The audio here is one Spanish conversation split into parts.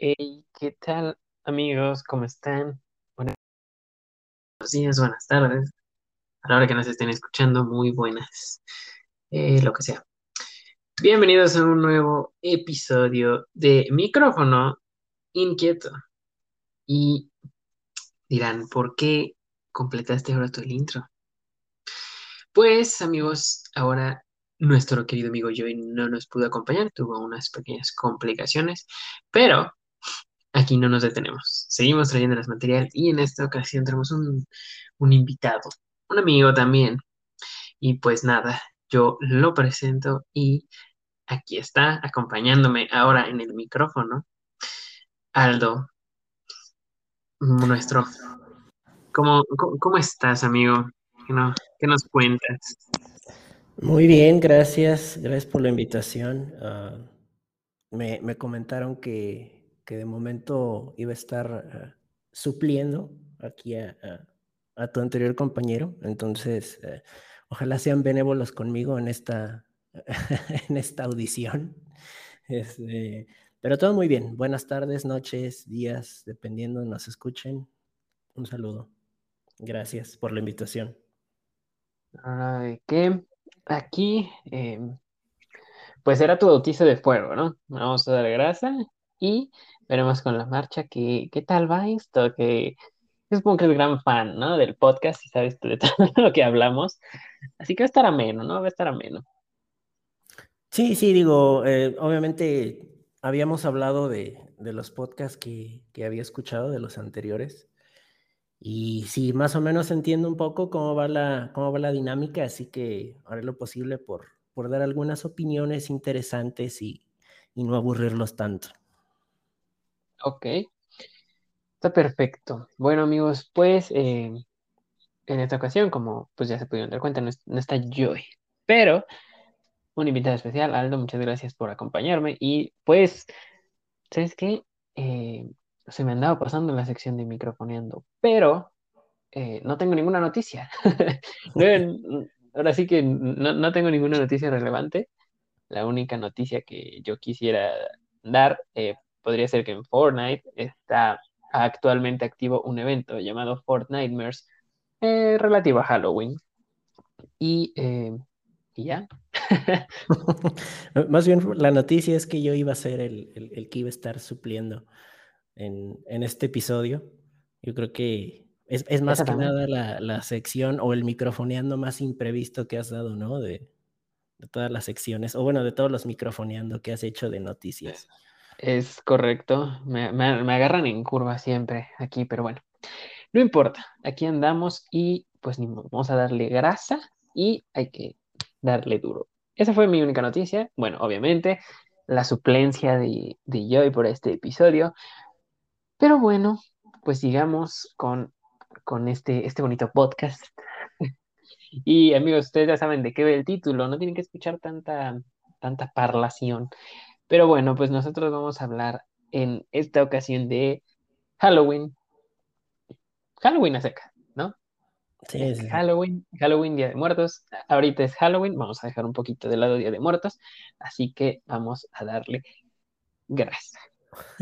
Hey, ¿qué tal amigos? ¿Cómo están? Buenos días, buenas tardes. A la hora que nos estén escuchando, muy buenas. Eh, lo que sea. Bienvenidos a un nuevo episodio de Micrófono Inquieto. Y dirán, ¿por qué completaste ahora todo el intro? Pues amigos, ahora nuestro querido amigo Joey no nos pudo acompañar, tuvo unas pequeñas complicaciones, pero aquí no nos detenemos. Seguimos trayendo las material y en esta ocasión tenemos un, un invitado, un amigo también. Y pues nada, yo lo presento y aquí está acompañándome ahora en el micrófono Aldo, nuestro... ¿Cómo, cómo, estás, amigo? ¿Qué, no, ¿Qué, nos cuentas? Muy bien, gracias. Gracias por la invitación. Uh, me, me comentaron que, que de momento iba a estar uh, supliendo aquí a, a, tu anterior compañero. Entonces, uh, ojalá sean benévolos conmigo en esta, en esta audición. Este, pero todo muy bien. Buenas tardes, noches, días, dependiendo nos escuchen. Un saludo. Gracias por la invitación. Ay, que aquí, eh, pues era tu bautizo de fuego, ¿no? Vamos a dar grasa y veremos con la marcha qué, qué tal va esto, que es como que es gran fan, ¿no? Del podcast y sabes de todo lo que hablamos. Así que va a estar ameno, ¿no? Va a estar ameno. Sí, sí, digo, eh, obviamente habíamos hablado de, de los podcasts que, que, había escuchado, de los anteriores. Y sí, más o menos entiendo un poco cómo va la, cómo va la dinámica, así que haré lo posible por, por dar algunas opiniones interesantes y, y no aburrirlos tanto. Ok. Está perfecto. Bueno, amigos, pues eh, en esta ocasión, como pues ya se pudieron dar cuenta, no, es, no, está Joey, pero un invitado especial, Aldo, muchas gracias por acompañarme. Y pues, ¿sabes qué? Eh, se me andaba pasando la sección de microfoneando, pero eh, no tengo ninguna noticia. Ahora sí que no, no tengo ninguna noticia relevante. La única noticia que yo quisiera dar podría ser que en Fortnite está actualmente activo un evento llamado Fortnitemares eh, relativo a Halloween. Y, eh, y ya. Más bien la noticia es que yo iba a ser el, el, el que iba a estar supliendo en, en, este episodio. Yo creo que es, es más que nada la, la, sección o el microfoneando más imprevisto que has dado, ¿no? De, de todas las secciones, o bueno, de todos los microfoneando que has hecho de noticias. Es correcto, me, me, agarran en curva siempre aquí, pero bueno, no importa, aquí andamos y pues ni vamos a darle grasa y hay que darle duro. Esa fue mi única noticia. Bueno, obviamente, la suplencia de, de Joy por este episodio. Pero bueno, pues sigamos con, con este, este bonito podcast. y amigos, ustedes ya saben de qué ve el título, no tienen que escuchar tanta, tanta parlación. Pero bueno, pues nosotros vamos a hablar en esta ocasión de Halloween. Halloween a seca, ¿no? Sí, sí. Halloween, Halloween, Día de Muertos. Ahorita es Halloween, vamos a dejar un poquito de lado Día de Muertos, así que vamos a darle grasa.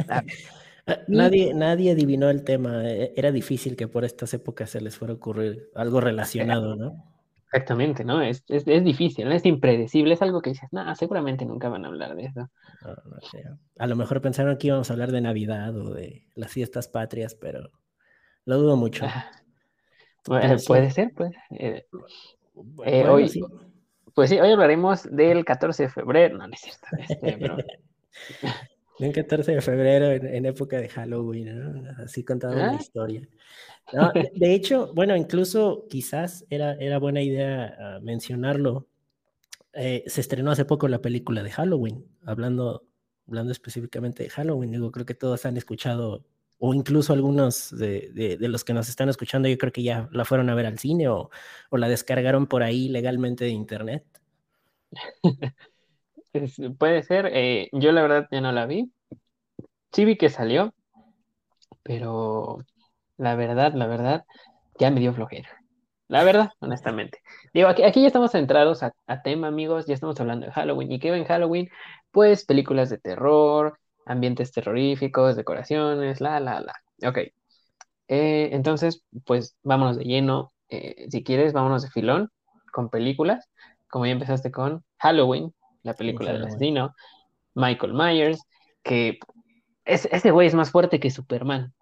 A nadie, nadie adivinó el tema. E, Era difícil que por estas épocas se les fuera a ocurrir algo relacionado, ¿no? Exactamente, ¿no? Es, es, es, difícil, ¿no? es impredecible, es algo que dices, no, seguramente nunca van a hablar de eso. No, no sé. A lo mejor pensaron que íbamos a hablar de Navidad o de las fiestas patrias, pero lo dudo mucho. Bueno, puede ser, pues. Eh, eh, hoy, sí. Pues sí, hoy hablaremos del 14 de febrero, no, no es cierto. Este, pero... Un 14 de febrero en, en, época de Halloween, ¿no? Así contaba ¿Ah? una historia. No, de, de, hecho, bueno, incluso quizás era, era buena idea uh, mencionarlo. Eh, se estrenó hace poco la película de Halloween, hablando, hablando específicamente de Halloween. Digo, creo que todos han escuchado, o incluso algunos de, de, de, los que nos están escuchando, yo creo que ya la fueron a ver al cine o, o la descargaron por ahí legalmente de internet. Puede ser, eh, yo la verdad ya no la vi, sí vi que salió, pero la verdad, la verdad, ya me dio flojera. La verdad, honestamente. Digo, aquí, aquí ya estamos centrados a, a tema, amigos, ya estamos hablando de Halloween. ¿Y qué en Halloween? Pues películas de terror, ambientes terroríficos, decoraciones, la, la, la. Ok. Eh, entonces, pues vámonos de lleno. Eh, si quieres, vámonos de filón con películas. Como ya empezaste con Halloween, la película del asesino, Michael Myers, que es, ese güey es más fuerte que Superman.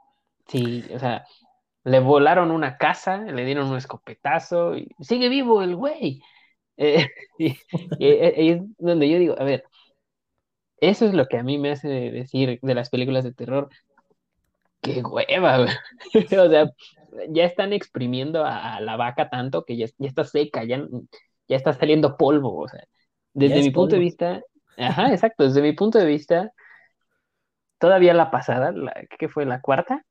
Sí, o sea, le volaron una casa, le dieron un escopetazo y sigue vivo el güey. Eh, y, y- y es donde yo digo, a ver, eso es lo que a mí me hace decir de las películas de terror, qué hueva. O sea, ya están exprimiendo a, la vaca tanto que ya, ya está seca, ya, ya está saliendo polvo. O sea, desde es mi punto de vista, ajá, exacto, desde mi punto de vista, todavía la pasada, la, ¿qué fue la cuarta?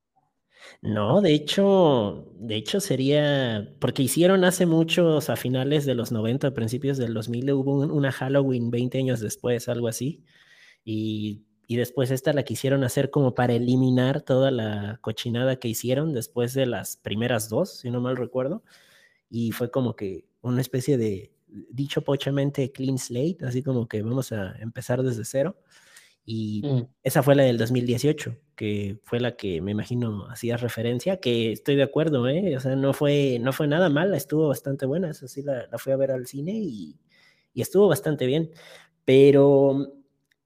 No, de hecho, de hecho sería, porque hicieron hace muchos, a finales de los 90, principios del 2000, hubo un- una Halloween 20 años después, algo así, y, y después esta la quisieron hacer como para eliminar toda la cochinada que hicieron después de las primeras dos, si no mal recuerdo, y fue como que una especie de, dicho pochamente, clean slate, así como que vamos a empezar desde cero. Y Mm, esa fue la del 2018, que fue la que me imagino hacías referencia, que estoy de acuerdo, ¿eh? O sea, no fue, no fue nada mala, estuvo bastante buena, eso sí, la, la fui a ver al cine y, y estuvo bastante bien. Pero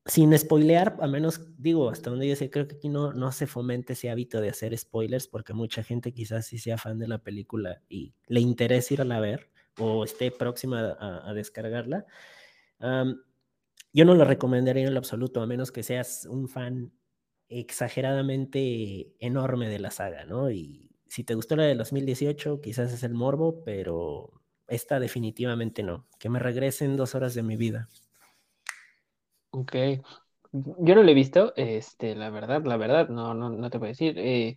sin spoilear, a menos, digo, hasta donde yo sé, creo que aquí no, no se fomente ese hábito de hacer spoilers, porque mucha gente quizás sí sea fan de la película y le interesa ir a la ver o esté próxima a, a descargarla. Um, yo no lo recomendaría en lo absoluto, a menos que seas un fan exageradamente enorme de la saga, ¿no? Y si te gustó la de 2018, quizás es el morbo, pero esta definitivamente no. Que me regresen dos horas de mi vida. ok. Yo no lo he visto, este, la verdad, la verdad, no, no, no te puedo decir. Eh,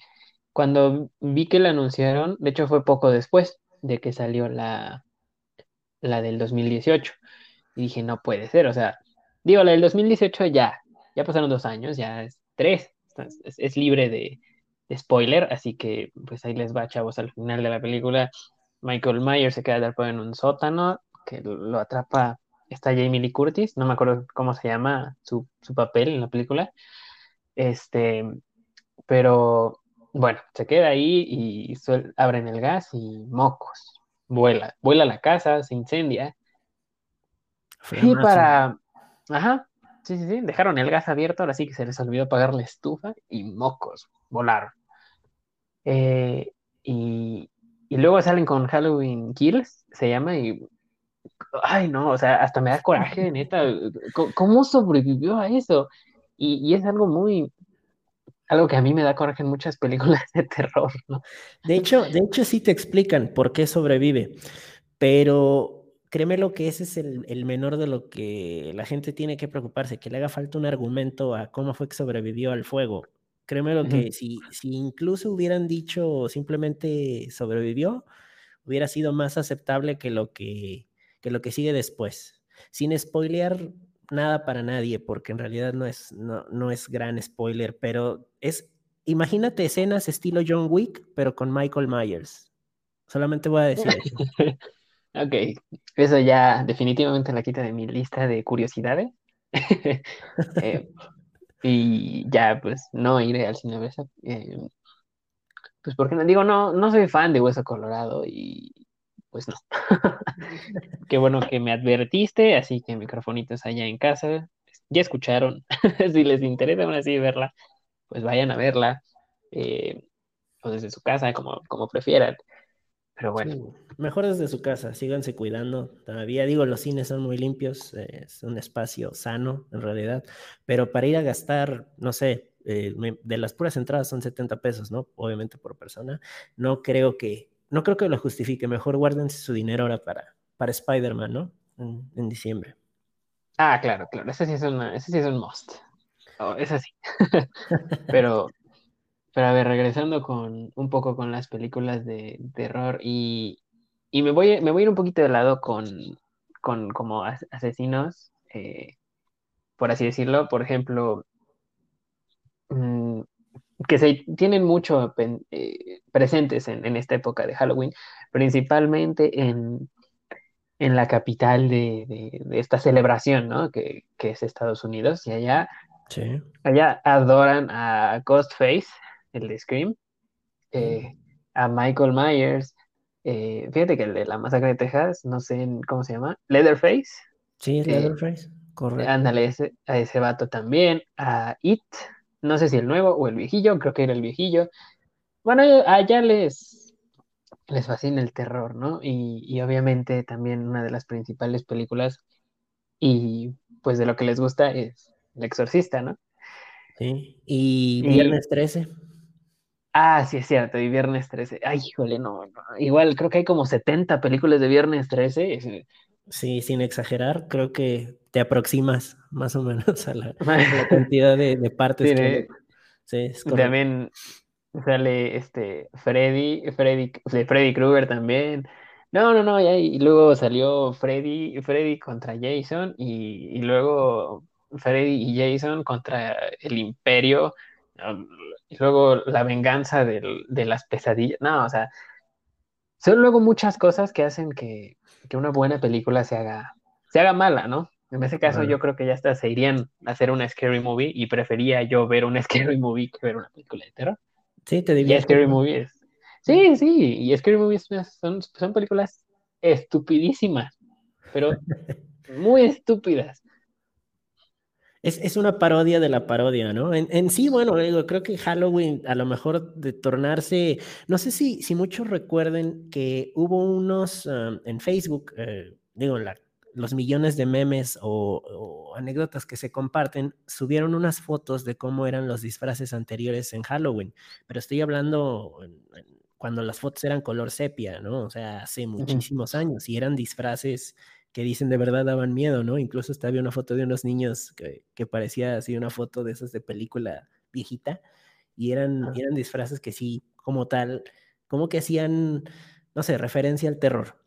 cuando vi que la anunciaron, de hecho fue poco después de que salió la, la del 2018. Y dije, no puede ser, o sea, digo, la del 2018 ya, ya pasaron dos años, ya es tres, es, libre de, de spoiler, así que pues ahí les va, chavos, al final de la película, Michael Myers se queda atrapado en un sótano, que lo, atrapa, está Jamie Lee Curtis, no me acuerdo cómo se llama su, su papel en la película, este, pero bueno, se queda ahí y abren el gas y mocos, vuela, vuela la casa, se incendia y Flamazo. para, ajá, sí, sí, sí, dejaron el gas abierto, ahora sí que se les olvidó apagar la estufa y mocos, volaron. Eh, y, y luego salen con Halloween Kills, se llama, y, ay, no, o sea, hasta me da coraje, neta, ¿cómo, cómo sobrevivió a eso? Y, y es algo muy, algo que a mí me da coraje en muchas películas de terror, ¿no? De hecho, de hecho sí te explican por qué sobrevive, pero créeme lo que ese es el, el menor de lo que la gente tiene que preocuparse, que le haga falta un argumento a cómo fue que sobrevivió al fuego. Créeme lo que si, si incluso hubieran dicho simplemente sobrevivió, hubiera sido más aceptable que lo que, que lo que sigue después. Sin spoilear nada para nadie, porque en realidad no es, no, no es gran spoiler, pero es, imagínate escenas estilo John Wick, pero con Michael Myers. Solamente voy a decir eso. Ok, eso ya definitivamente la quita de mi lista de curiosidades. Eh, y ya, pues, no iré al cine a eh, pues porque no digo, no, no soy fan de Hueso Colorado y pues no. Qué bueno que me advertiste, así que microfonitos allá en casa, ya escucharon. Si les interesa aún así verla, pues vayan a verla, eh, o desde su casa, como, como prefieran. Pero bueno, mejor desde su casa, síganse cuidando. Todavía digo, los cines son muy limpios, es un espacio sano en realidad, pero para ir a gastar, no sé, eh, de las puras entradas son 70 pesos, ¿no? Obviamente por persona. No creo que, no creo que lo justifique. Mejor guárdense su dinero ahora para, para Spider-Man, ¿no? En, diciembre. ah, claro, claro, ese sí es una, ese sí es un must. Oh, es así. Pero, pero a ver, regresando con un poco con las películas de terror y, y me voy, me voy a ir un poquito de lado con, con como as- asesinos, eh, por así decirlo. Por ejemplo, mm, que se tienen mucho eh, presentes en, en, esta época de Halloween, principalmente en, en la capital de, de, de esta celebración, ¿no? Que, que, es Estados Unidos, y allá, sí. allá adoran a Ghostface, el de Scream, eh, a Michael Myers, eh, fíjate que el de la masacre de Texas, no sé cómo se llama, Leatherface. Sí, Leatherface, eh, correcto. Ándale, ese, a ese vato también, a It, no sé si el nuevo o el viejillo, creo que era el viejillo. Bueno, allá les, les fascina el terror, ¿no? Y, y, obviamente también una de las principales películas y pues de lo que les gusta es El Exorcista, ¿no? Sí, y Viernes y, 13. Ah, sí, es cierto, y Viernes 13. Ay, híjole, no, no, Igual creo que hay como 70 películas de Viernes 13. Sí, sin exagerar, creo que te aproximas más o menos a la, a la cantidad de, de partes. Sí, que... sí, es también sale este Freddy, Freddy, Freddy Krueger también. No, no, no, y, y, luego salió Freddy, Freddy contra Jason y, y luego Freddy y Jason contra el Imperio. Y luego la venganza del, de las pesadillas. No, o sea, son luego muchas cosas que hacen que, que, una buena película se haga, se haga mala, ¿no? En ese caso, bueno. yo creo que ya hasta se irían a hacer una scary movie y prefería yo ver una scary movie que ver una película de terror. Sí, te diría. Y scary movie es. Sí, sí, y scary movies son, son películas estupidísimas, pero muy estúpidas. Es, es, una parodia de la parodia, ¿no? En, en, sí, bueno, digo, creo que Halloween, a lo mejor de tornarse, no sé si, si muchos recuerden que hubo unos um, en Facebook, eh, digo, la, los millones de memes o, o, anécdotas que se comparten, subieron unas fotos de cómo eran los disfraces anteriores en Halloween, pero estoy hablando cuando las fotos eran color sepia, ¿no? O sea, hace muchísimos uh -huh. años y eran disfraces que dicen de verdad daban miedo, ¿no? Incluso hasta había una foto de unos niños que, que parecía así una foto de esas de película viejita y eran, ah. eran disfraces que sí, como tal, como que hacían, no sé, referencia al terror.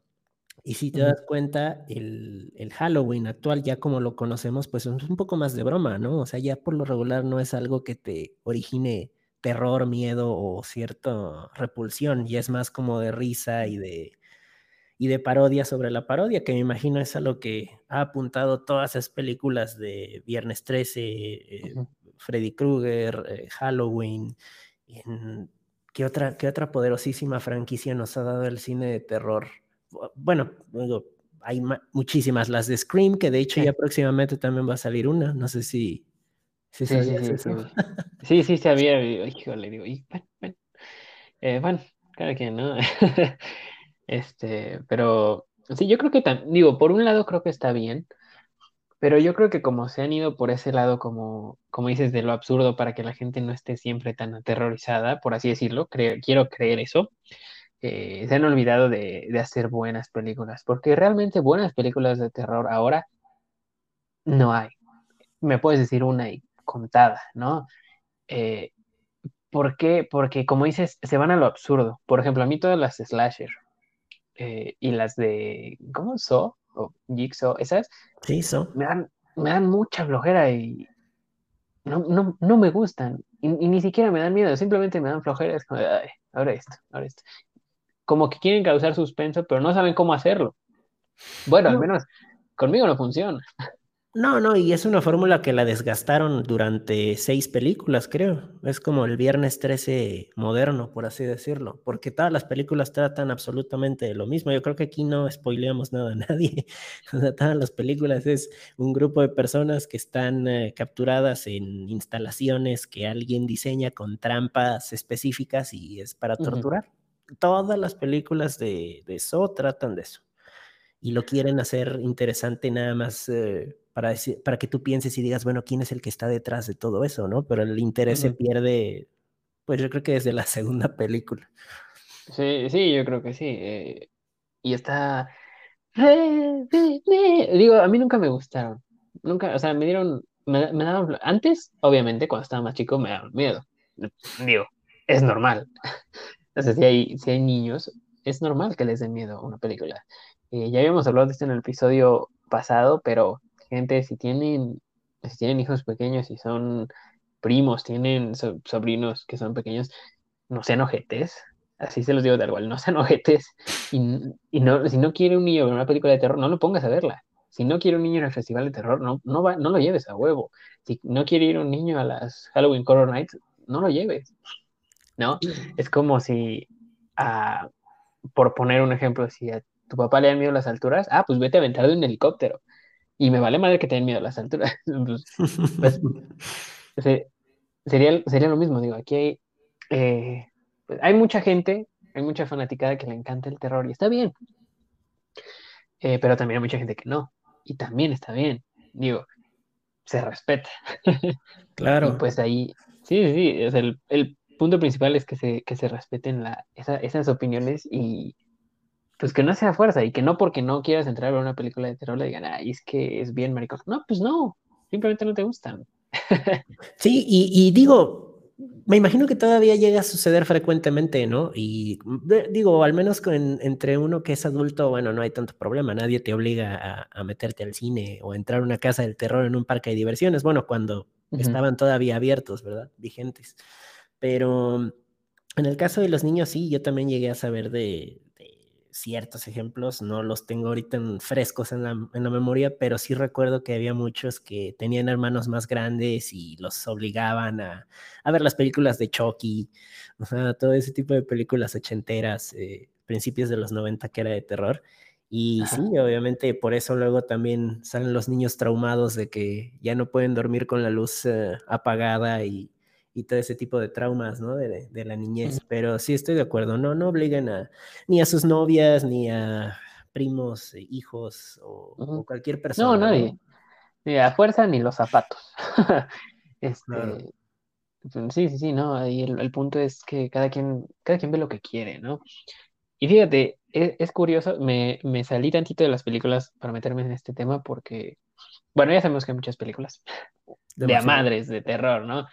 Y si te das cuenta, el, el, Halloween actual, ya como lo conocemos, pues es un poco más de broma, ¿no? O sea, ya por lo regular no es algo que te origine terror, miedo o cierta repulsión, ya es más como de risa y de, y de parodia sobre la parodia, que me imagino es a lo que ha apuntado todas esas películas de Viernes 13, eh, uh -huh. Freddy Krueger, eh, Halloween, en, ¿qué, otra, ¿qué otra poderosísima franquicia nos ha dado el cine de terror? Bueno, digo, hay muchísimas, las de Scream, que de hecho sí. ya próximamente también va a salir una, no sé si... si sí, sí, sí, sí, sí, sí, sabía, híjole, digo, y, bueno, bueno, eh, bueno, cada quien, ¿no? Este, pero sí, yo creo que, digo, por un lado creo que está bien, pero yo creo que como se han ido por ese lado, como, como dices, de lo absurdo para que la gente no esté siempre tan aterrorizada, por así decirlo, creo, quiero creer eso, eh, se han olvidado de, de, hacer buenas películas, porque realmente buenas películas de terror ahora no hay. Me puedes decir una y contada, ¿no? Eh, ¿Por qué? Porque como dices, se van a lo absurdo. Por ejemplo, a mí todas las slasher, eh, y las de, ¿cómo? So o Jigsaw, esas, sí, so. me, dan, me dan mucha flojera y no, no, no me gustan. Y, y, ni siquiera me dan miedo, simplemente me dan flojera. Es como, ay, ahora esto, ahora esto. Como que quieren causar suspenso, pero no saben cómo hacerlo. Bueno, no. al menos conmigo no funciona. No, no, y es una fórmula que la desgastaron durante seis películas, creo. Es como el Viernes 13 moderno, por así decirlo, porque todas las películas tratan absolutamente de lo mismo. Yo creo que aquí no spoileamos nada a nadie. O sea, todas las películas es un grupo de personas que están eh, capturadas en instalaciones que alguien diseña con trampas específicas y es para torturar. Uh -huh. Todas las películas de, de eso tratan de eso. Y lo quieren hacer interesante nada más. Eh, para, decir, para que tú pienses y digas, bueno, ¿quién es el que está detrás de todo eso, no? Pero el interés uh -huh. se pierde, pues yo creo que desde la segunda película. Sí, sí, yo creo que sí. Eh, y está... Digo, a mí nunca me gustaron. Nunca, o sea, me dieron... Me, me daban... Antes, obviamente, cuando estaba más chico, me daban miedo. Digo, es normal. Entonces, si hay, si hay niños, es normal que les den miedo a una película. Eh, ya habíamos hablado de esto en el episodio pasado, pero gente, si tienen, si tienen hijos pequeños y son primos, tienen sobrinos que son pequeños, no sean ojetes, así se los digo de igual, no sean ojetes, y, y no, si no quiere un niño ver una película de terror, no lo pongas a verla. Si no quiere un niño en el festival de terror, no, no, va, no lo lleves a huevo. Si no quiere ir un niño a las Halloween Horror Nights, no lo lleves. ¿No? Es como si, ah, por poner un ejemplo, si a tu papá le dan miedo a las alturas, ah, pues vete a aventar de un helicóptero. Y me vale madre que te den miedo a las alturas. pues, pues sería, sería lo mismo, digo, aquí hay, eh, pues, hay mucha gente, hay mucha fanaticada que le encanta el terror y está bien. Eh, pero también hay mucha gente que no. Y también está bien. Digo, se respeta. Claro. pues ahí, sí, sí, el, el, punto principal es que se, que se respeten la, esas opiniones y pues que no sea fuerza y que no porque no quieras entrar a ver una película de terror le digan, ay, es que es bien maricón. No, pues no, simplemente no te gustan. sí, y, y digo, me imagino que todavía llega a suceder frecuentemente, ¿no? Y digo, al menos con, entre uno que es adulto, bueno, no hay tanto problema, nadie te obliga a, meterte al cine o a entrar a una casa del terror en un parque de diversiones, bueno, cuando estaban todavía abiertos, ¿verdad? Vigentes. Pero en el caso de los niños, sí, yo también llegué a saber de, ciertos ejemplos, no los tengo ahorita en frescos en la, en la, memoria, pero sí recuerdo que había muchos que tenían hermanos más grandes y los obligaban a, a ver las películas de Chucky, o sea, todo ese tipo de películas ochenteras, eh, principios de los 90 que era de terror. Y sí, obviamente por eso luego también salen los niños traumados de que ya no pueden dormir con la luz uh, apagada y, y todo ese tipo de traumas, ¿no? De, de la niñez. Pero sí estoy de acuerdo, no, no obligan a ni a sus novias, ni a primos, eh, hijos o, o cualquier persona. No, nadie. Ni a fuerza ni los zapatos. este, pues, Sí, sí, sí, no. Ahí el, el, punto es que cada quien, cada quien ve lo que quiere, ¿no? Y fíjate, es, es curioso, me, me salí tantito de las películas para meterme en este tema porque, bueno, ya sabemos que hay muchas películas de a madres de terror, ¿no?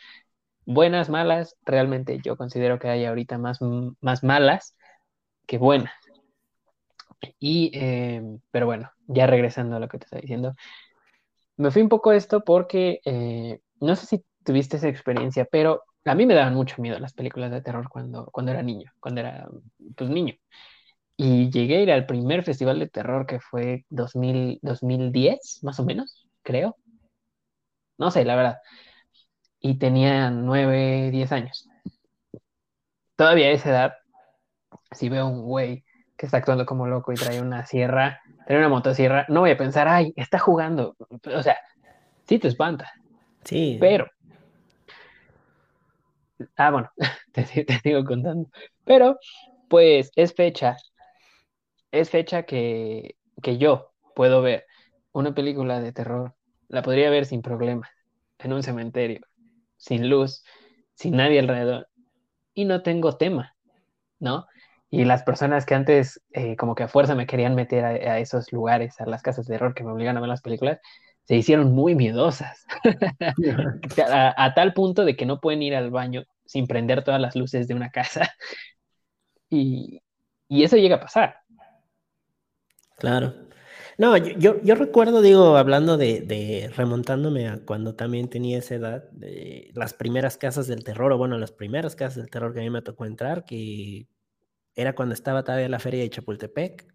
Buenas, malas, realmente yo considero que hay ahorita más, más malas que buenas. Y, eh, pero bueno, ya regresando a lo que te estaba diciendo, me fui un poco esto porque eh, no sé si tuviste esa experiencia, pero a mí me daban mucho miedo las películas de terror cuando, cuando era niño, cuando era pues niño. Y llegué a ir al primer festival de terror que fue 2000, 2010, más o menos, creo. No sé, la verdad y tenía 9, 10 años. Todavía a esa edad, si veo un güey que está actuando como loco y trae una sierra, trae una motosierra, no voy a pensar, ay, está jugando. O sea, sí te espanta. Sí. Pero. Ah, bueno, te, te sigo contando. Pero, pues, es fecha. Es fecha que, que yo puedo ver una película de terror. La podría ver sin problemas en un cementerio sin luz, sin nadie alrededor, y no tengo tema, ¿no? Y las personas que antes eh, como que a fuerza me querían meter a, esos lugares, a las casas de terror que me obligan a ver las películas, se hicieron muy miedosas, a, tal punto de que no pueden ir al baño sin prender todas las luces de una casa. Y, y eso llega a pasar. Claro. No, yo, yo, recuerdo, digo, hablando de, de, remontándome a cuando también tenía esa edad, de las primeras casas del terror, o bueno, las primeras casas del terror que a mí me tocó entrar, que era cuando estaba todavía la feria de Chapultepec,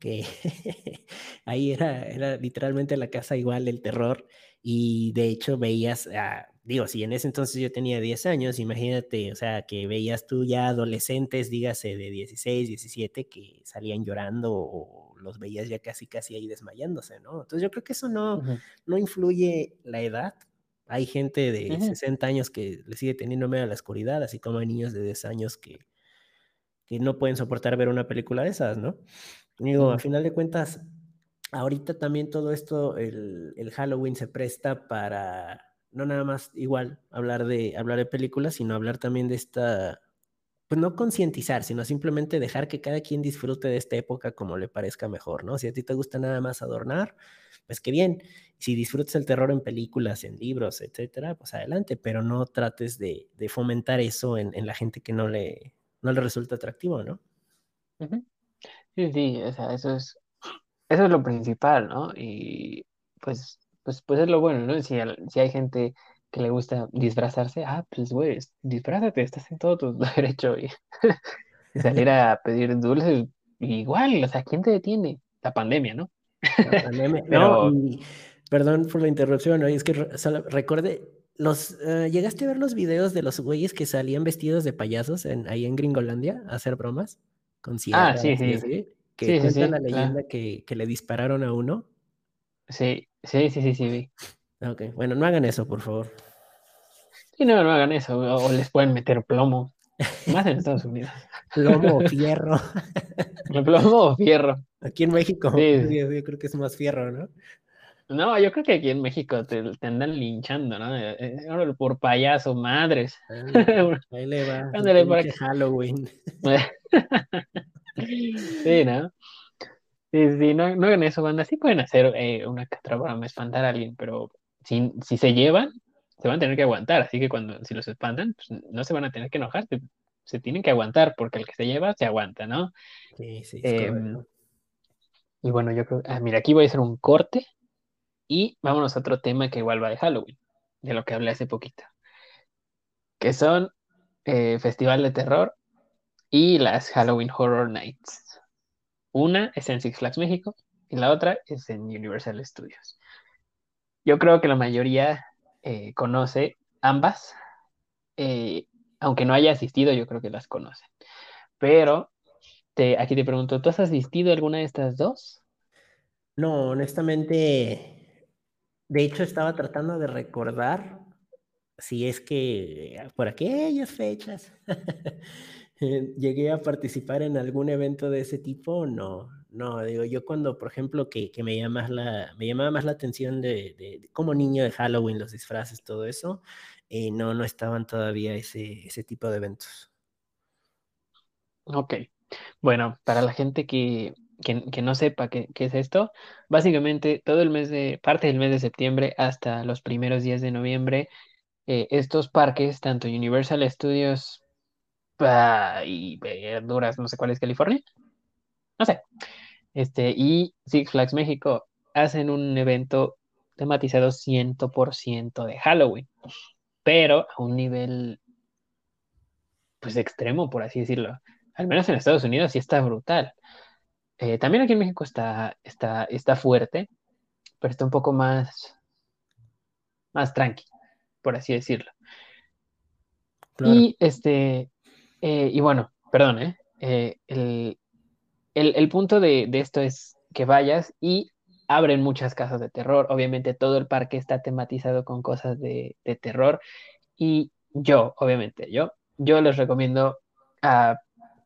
que ahí era, era literalmente la casa igual del terror, y de hecho veías, a, digo, si en ese entonces yo tenía 10 años, imagínate, o sea, que veías tú ya adolescentes, dígase de 16, 17, que salían llorando o los veías ya casi, casi ahí desmayándose, ¿no? Entonces yo creo que eso no, no influye la edad. Hay gente de 60 años que le sigue teniendo miedo a la oscuridad, así como hay niños de 10 años que, que no pueden soportar ver una película de esas, ¿no? Digo, a final de cuentas, ahorita también todo esto, el, el, Halloween se presta para no nada más igual hablar de, hablar de películas, sino hablar también de esta pues no concientizar, sino simplemente dejar que cada quien disfrute de esta época como le parezca mejor, ¿no? Si a ti te gusta nada más adornar, pues qué bien. Si disfrutas el terror en películas, en libros, etcétera, pues adelante, pero no trates de, de fomentar eso en, en, la gente que no le, no le resulta atractivo, ¿no? Sí, sí, o sea, eso es, eso es lo principal, ¿no? Y pues, pues, pues es lo bueno, ¿no? Si, si hay gente que le gusta disfrazarse, ah, pues güey, disfrázate, estás en todo tu derecho. Y, y salir a pedir dulces, igual, o sea, ¿quién te detiene? La pandemia, ¿no? La pandemia. No, y, perdón por la interrupción, ¿no? es que solo recuerde, los, eh, ¿llegaste a ver los videos de los güeyes que salían vestidos de payasos en, ahí en Gringolandia a hacer bromas? Con ah, sí, sí. que cuenta la leyenda que, que, le dispararon a uno. Sí, sí, sí, sí, sí, vi. Ok, bueno, no hagan eso, por favor. Sí, no, no hagan eso, o les pueden meter plomo. Más en Estados Unidos. Plomo o fierro. plomo o fierro. Aquí en México, sí. yo creo que es más fierro, ¿no? No, yo creo que aquí en México te, andan linchando, ¿no? Eh, eh, por payaso, madres. ahí le va. Ándale para Halloween. sí, ¿no? Sí, sí, no, no hagan eso, banda. Sí pueden hacer eh, una me espantar a alguien, pero si, si se llevan, se van a tener que aguantar. Así que cuando, si los espantan, pues no se van a tener que enojar, se, tienen que aguantar, porque el que se lleva, se aguanta, ¿no? Sí, sí, em, Y bueno, yo creo, ah, mira, aquí voy a hacer un corte y vámonos a otro tema que igual va de Halloween, de lo que hablé hace poquito, que son eh, Festival de Terror y las Halloween Horror Nights. Una es en Six Flags México y la otra es en Universal Studios. Yo creo que la mayoría eh, conoce ambas, eh, aunque no haya asistido, yo creo que las conocen. Pero te, aquí te pregunto, ¿tú has asistido a alguna de estas dos? No, honestamente de hecho, estaba tratando de recordar si es que por aquellas fechas llegué a participar en algún evento de ese tipo, no, no, digo, yo cuando, por ejemplo, que, me, llama la, me llamaba más la atención de, como niño de Halloween, los disfraces, todo eso, eh, no, no estaban todavía ese, ese tipo de eventos. Ok, bueno, para la gente que, que, no sepa qué, es esto, básicamente todo el mes de, parte del mes de septiembre hasta los primeros días de noviembre, eh, estos parques, tanto Universal Studios y Honduras, no sé cuál es California, no sé, este, y Six Flags México hacen un evento tematizado 100% de Halloween, pero a un nivel pues extremo, por así decirlo. Al menos en Estados Unidos sí está brutal. Eh, también aquí en México está, está, está fuerte, pero está un poco más, más tranqui, por así decirlo. Y este, eh, y bueno, perdón, ¿eh? el, punto de, esto es que vayas y abren muchas casas de terror. Obviamente todo el parque está tematizado con cosas de, de terror. Y yo, obviamente, yo, yo les recomiendo a,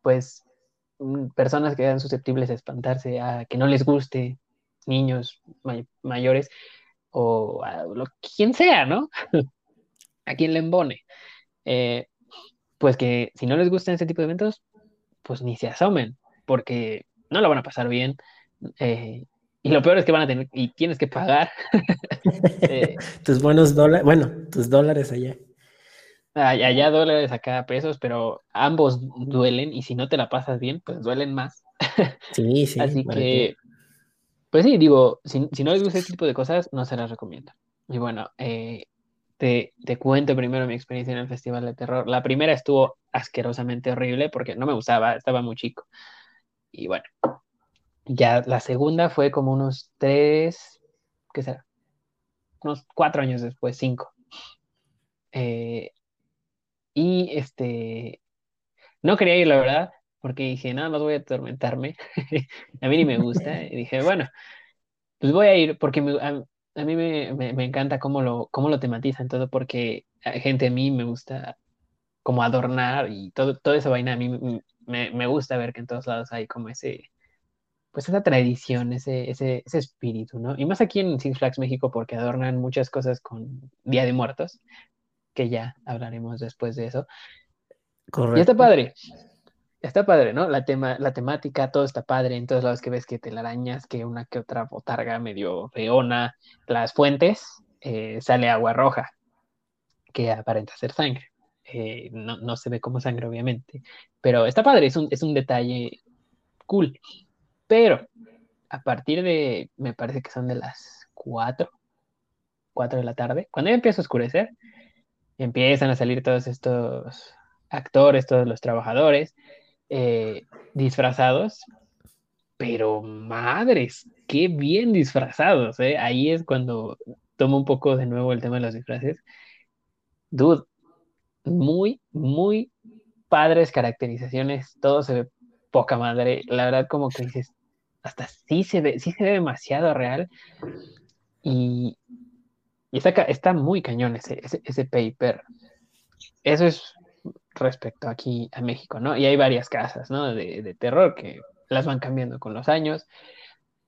pues, Mm, personas que sean susceptibles a espantarse, a que no les guste, niños mayores o a lo, quien sea, ¿no? a quien le embone. Eh, pues que si no les gustan ese tipo de eventos, pues ni se asomen, porque no lo van a pasar bien. Eh, y lo peor es que van a tener, y tienes que pagar. Eh, tus buenos dólares, bueno, tus dólares allá allá dólares, acá pesos, pero ambos duelen y si no te la pasas bien, pues duelen más. Sí, sí. Así que, pues sí, digo, si, no les gusta este tipo de cosas, no se las recomiendo. Y bueno, eh, te, te, cuento primero mi experiencia en el Festival de Terror. La primera estuvo asquerosamente horrible porque no me gustaba, estaba muy chico. Y bueno, ya la segunda fue como unos tres, ¿qué será? Unos cuatro años después, cinco. Eh, y este, no quería ir, la verdad, porque dije, nada más voy a atormentarme. a mí ni me gusta. Y dije, bueno, pues voy a ir porque a, mí me, encanta cómo lo, cómo lo tematizan todo, porque a gente a mí me gusta como adornar y todo, toda esa vaina. A mí me, gusta ver que en todos lados hay como ese, pues esa tradición, ese, ese, ese espíritu, ¿no? Y más aquí en Six Flags México porque adornan muchas cosas con Día de Muertos que ya hablaremos después de eso. Correcto. Y está padre. Está padre, ¿no? La, tema, la temática, todo está padre. En todos lados que ves que telarañas, que una que otra botarga medio feona. Las fuentes, eh, sale agua roja, que aparenta ser sangre. Eh, no, se ve como sangre, obviamente. Pero está padre, es un, es un detalle cool. Pero a partir de, me parece que son de las 4, 4 de la tarde, cuando ya empieza a oscurecer, empiezan a salir todos estos actores, todos los trabajadores eh, disfrazados, pero madres, qué bien disfrazados, ¿eh? Ahí es cuando tomo un poco de nuevo el tema de los disfraces. Dude, muy, muy padres caracterizaciones, todo se ve poca madre. La verdad, como que dices, hasta sí se ve, sí se ve demasiado real. Y, y está, está muy cañón ese, ese, paper. Eso es respecto aquí a México, ¿no? Y hay varias casas, ¿no? De, de terror que las van cambiando con los años.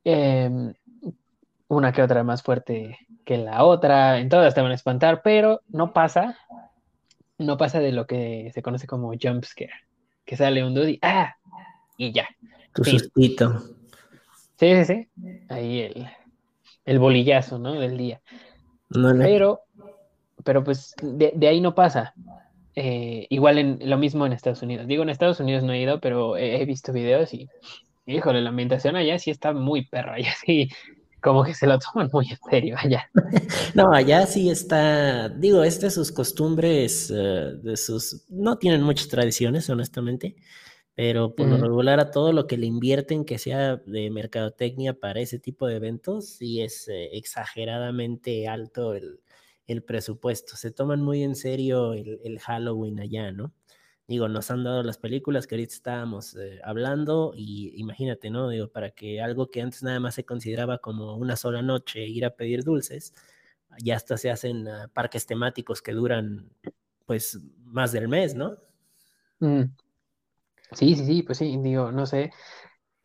Em, una que otra más fuerte que la otra, en todas te van a espantar, pero no pasa, no pasa de lo que se conoce como jump scare, que sale un dude y ¡ah! Y ya. Tu sustito. Sí, sí, sí. Ahí el, el bolillazo, ¿no? Del día. Pero, pero pues de, de ahí no pasa. Eh, igual en lo mismo en Estados Unidos. Digo, en Estados Unidos no he ido, pero he, visto videos y, híjole, la ambientación allá sí está muy perra, allá sí, como que se lo toman muy en serio allá. No, allá sí está, digo, es de sus costumbres, eh, de sus, no tienen muchas tradiciones, honestamente, pero por lo regular a todo lo que le invierten que sea de mercadotecnia para ese tipo de eventos, sí es eh, exageradamente alto el, el, presupuesto. Se toman muy en serio el, el, Halloween allá, ¿no? Digo, nos han dado las películas que ahorita estábamos eh, hablando y imagínate, ¿no? Digo, para que algo que antes nada más se consideraba como una sola noche ir a pedir dulces, ya hasta se hacen uh, parques temáticos que duran pues más del mes, ¿no? Mm. Sí, sí, sí, pues sí, digo, no sé,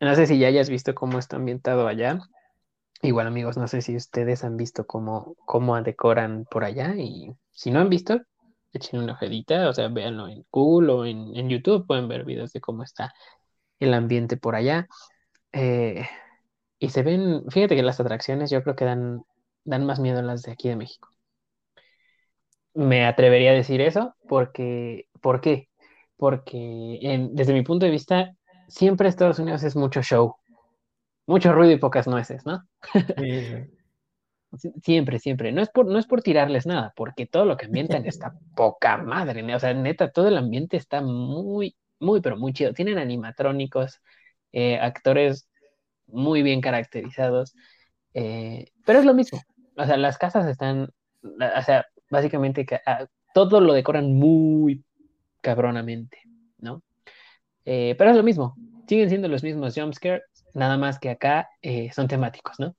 no sé si ya hayas visto cómo está ambientado allá. Igual amigos, no sé si ustedes han visto cómo, cómo decoran por allá y si no han visto, echen una ojedita, o sea, véanlo en Google o en, YouTube, pueden ver videos de cómo está el ambiente por allá. Eh, y se ven, fíjate que las atracciones yo creo que dan, dan más miedo las de aquí de México. Me atrevería a decir eso porque, ¿por qué? porque desde mi punto de vista, siempre Estados Unidos es mucho show, mucho ruido y pocas nueces, ¿no? Siempre, siempre. No es, por, no es por tirarles nada, porque todo lo que ambientan está poca madre, o sea, neta, todo el ambiente está muy, muy, pero muy chido. Tienen animatrónicos, eh, actores muy bien caracterizados, eh, pero es lo mismo. O sea, las casas están, o sea, básicamente ah, todo lo decoran muy, cabronamente, ¿no? Eh, pero es lo mismo, siguen siendo los mismos jumpscares, nada más que acá son temáticos, ¿no?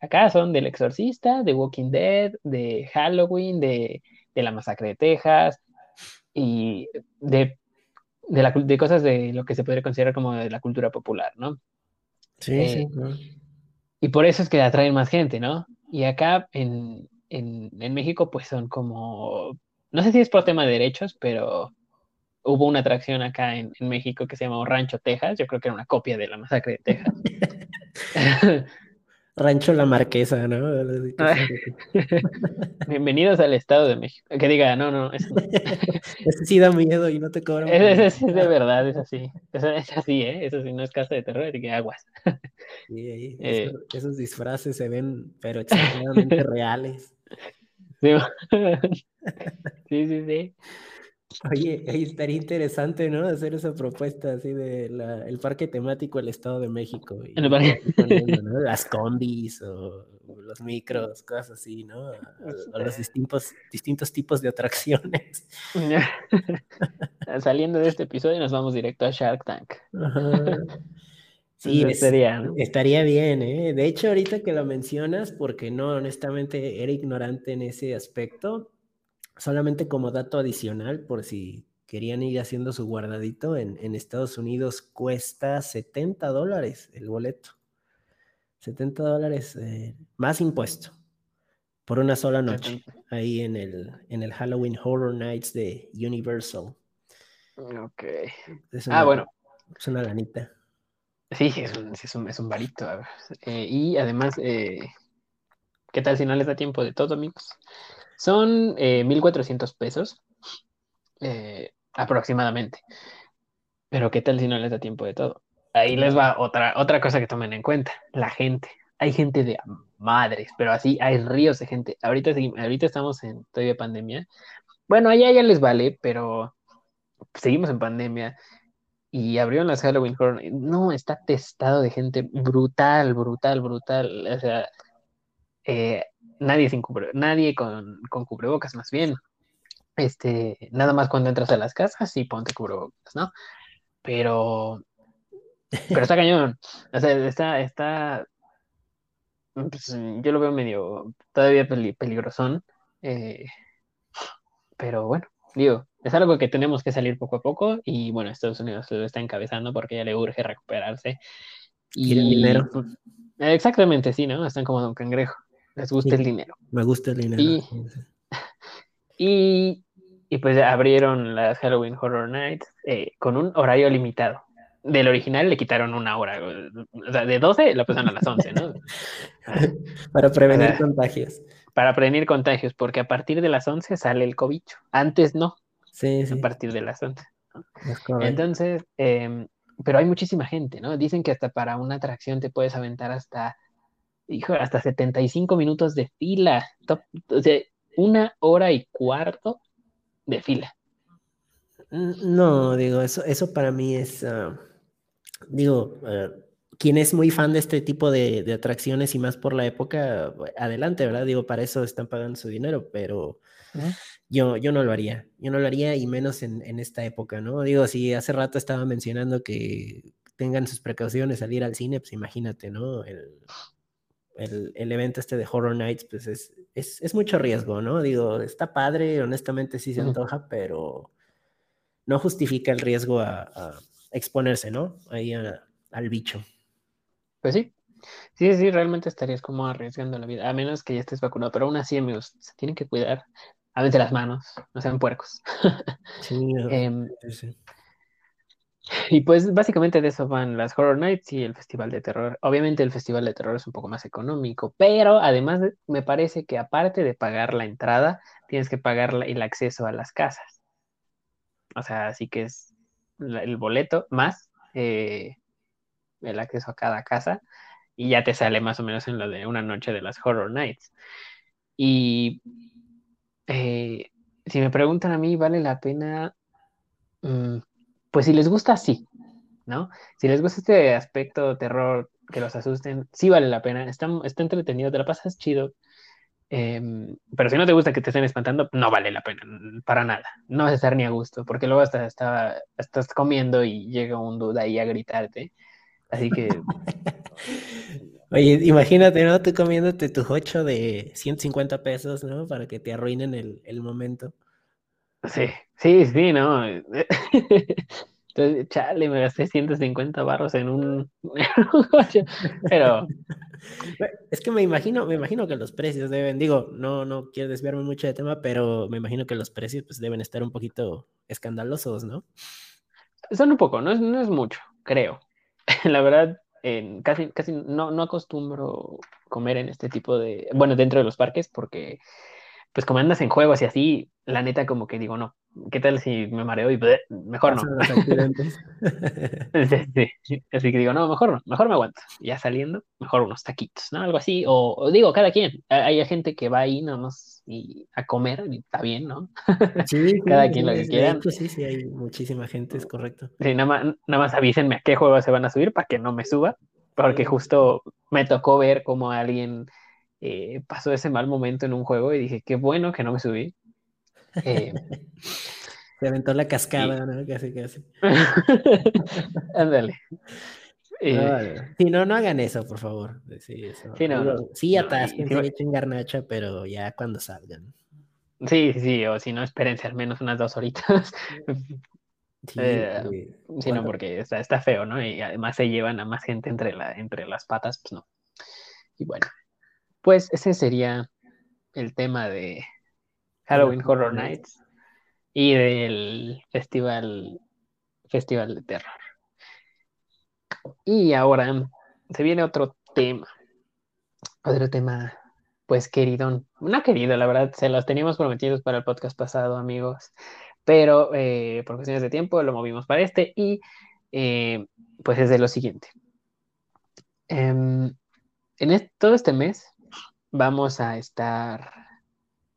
Acá son del Exorcista, de Walking Dead, de Halloween, de, la masacre de Texas y de, de, cosas de lo que se podría considerar como de la cultura popular, ¿no? Sí, sí. Eh, y por eso es que atraen más gente, ¿no? Y acá en, en México, pues son como, no sé si es por tema de derechos, pero hubo una atracción acá en, México que se llamó Rancho Texas, yo creo que era una copia de la masacre de Texas. Rancho La Marquesa, ¿no? Bienvenidos al Estado de México. Que diga, no, no. Eso, sí da miedo y no te cobran. Ese, sí es de verdad, es así. Es, así, ¿eh? Eso sí no es casa de terror, es que aguas. Sí, eh, esos, disfraces se ven, pero exageradamente reales. Sí, sí, sí. sí. Oye, ahí estaría interesante, ¿no? Hacer esa propuesta así de la, el parque temático del Estado de México. Y, Las combis o los micros, cosas así, ¿no? O, los distintos, distintos tipos de atracciones. Saliendo de este episodio nos vamos directo a Shark Tank. Sí, estaría bien, ¿eh? De hecho, ahorita que lo mencionas, porque no, honestamente, era ignorante en ese aspecto, solamente como dato adicional, por si querían ir haciendo su guardadito, en, Estados Unidos cuesta 70 dólares el boleto. 70 dólares eh, más impuesto por una sola noche ahí en el, en el Halloween Horror Nights de Universal. Ok. ah, bueno. Es una lanita. Sí, es un, es un, es un varito. Eh, y además, eh, ¿qué tal si no les da tiempo de todo, amigos? Son 1.400 eh, pesos eh, aproximadamente. Pero ¿qué tal si no les da tiempo de todo? Ahí les va otra, otra cosa que tomen en cuenta, la gente. Hay gente de madres, pero así hay ríos de gente. Ahorita, ahorita estamos en todavía pandemia bueno, allá ya les vale, pero seguimos en pandemia y abrieron las Halloween Horror. No, está testado de gente brutal, brutal, brutal. O sea, eh, nadie sin cubre, nadie con, con cubrebocas más bien. Este, nada más cuando entras a las casas, sí ponte cubrebocas, ¿no? Pero, pero está cañón. O sea, está, está, pues, yo lo veo medio, todavía peligrosón. Eh, pero bueno, digo, es algo que tenemos que salir poco a poco y bueno, Estados Unidos lo está encabezando porque ya le urge recuperarse. Y, dinero. Pues, exactamente, sí, ¿no? Están como un cangrejo. Les gusta el dinero. Me gusta el dinero. Y, y, pues abrieron las Halloween Horror Nights eh, con un horario limitado. Del original le quitaron una hora. O sea, de 12 la pasaron a las 11, ¿no? Para prevenir contagios para prevenir contagios, porque a partir de las 11 sale el cobicho. Antes no. Sí, sí. A partir de las 11. Entonces, em, pero hay muchísima gente, ¿no? Dicen que hasta para una atracción te puedes aventar hasta, hijo, hasta 75 minutos de fila. o sea, una hora y cuarto de fila. No, digo, eso, eso para mí es, ah, digo, uh, quien es muy fan de este tipo de, atracciones y más por la época, adelante, ¿verdad? Digo, para eso están pagando su dinero, pero yo, yo no lo haría. Yo no lo haría y menos en, esta época, ¿no? Digo, si hace rato estaba mencionando que tengan sus precauciones al ir al cine, pues imagínate, ¿no? El, evento este de Horror Nights, pues es, es, mucho riesgo, ¿no? Digo, está padre, honestamente sí se antoja, pero no justifica el riesgo a, exponerse, ¿no? Ahí al bicho. Pues sí. Sí, sí, realmente estarías como arriesgando la vida, a menos que ya estés vacunado, pero aún así, amigos, se tienen que cuidar. Ávense las manos, no sean puercos. Em, sí, sí. Y pues básicamente de eso van las Horror Nights y el Festival de Terror. Obviamente el Festival de Terror es un poco más económico, pero además me parece que aparte de pagar la entrada, tienes que pagar el acceso a las casas. O sea, así que es el boleto más eh, el acceso a cada casa y ya te sale más o menos en lo de una noche de las Horror Nights. Y eh, si me preguntan a mí, ¿vale la pena? Mm, pues si les gusta, sí, ¿no? Si les gusta este aspecto terror, que los asusten, sí vale la pena, está, está entretenido, te la pasas chido. Em, pero si no te gusta que te estén espantando, no vale la pena, para nada. No vas a estar ni a gusto, porque luego hasta, estás comiendo y llega un duda ahí a gritarte. Así que. Oye, imagínate, ¿no? Tú comiéndote tu hocho de 150 pesos, ¿no? Para que te arruinen el, momento. Sí, sí, sí, ¿no? Entonces, chale, me gasté 150 barros en un. Pero. Es que me imagino, me imagino que los precios deben, digo, no, no quiero desviarme mucho de tema, pero me imagino que los precios pues deben estar un poquito escandalosos, ¿no? Son un poco, no es, no es mucho, creo. la verdad, casi, casi no, no acostumbro comer en este tipo de, bueno, dentro de los parques, porque pues como andas en juegos y así, la neta como que digo, no, ¿qué tal si me mareo y mejor no? Así que digo, no, mejor no, mejor me aguanto. Ya saliendo, mejor unos taquitos, ¿no? Algo así, o, digo, cada quien. Hay gente que va ahí nada más y a comer y está bien, ¿no? Sí, cada quien lo que quiera. sí, sí, hay muchísima gente, es correcto. Sí, nada más, nada más avísenme a qué juego se van a subir para que no me suba, porque justo me tocó ver cómo alguien eh, pasó ese mal momento en un juego y dije, qué bueno que no me subí. Eh, Se aventó la cascada, ¿no? Casi, casi. Ándale. Eh, sí, no, no hagan eso, por favor. Sí, eso. sí, no, sí atasquen, no, echen garnacha, pero ya cuando salgan. Sí, sí, o si no, espérense al menos unas dos horitas. Sí, eh, sí no, porque está, está feo, ¿no? Y además se llevan a más gente entre, la, entre las patas, pues no. Y bueno, pues ese sería el tema de Halloween Horror Nights y del festival, festival de terror. Y ahora se viene otro tema. Otro tema, pues querido, no querido, la verdad, se los teníamos prometidos para el podcast pasado, amigos, pero eh, por cuestiones de tiempo lo movimos para este y eh, pues es de lo siguiente. Em, en todo este mes vamos a estar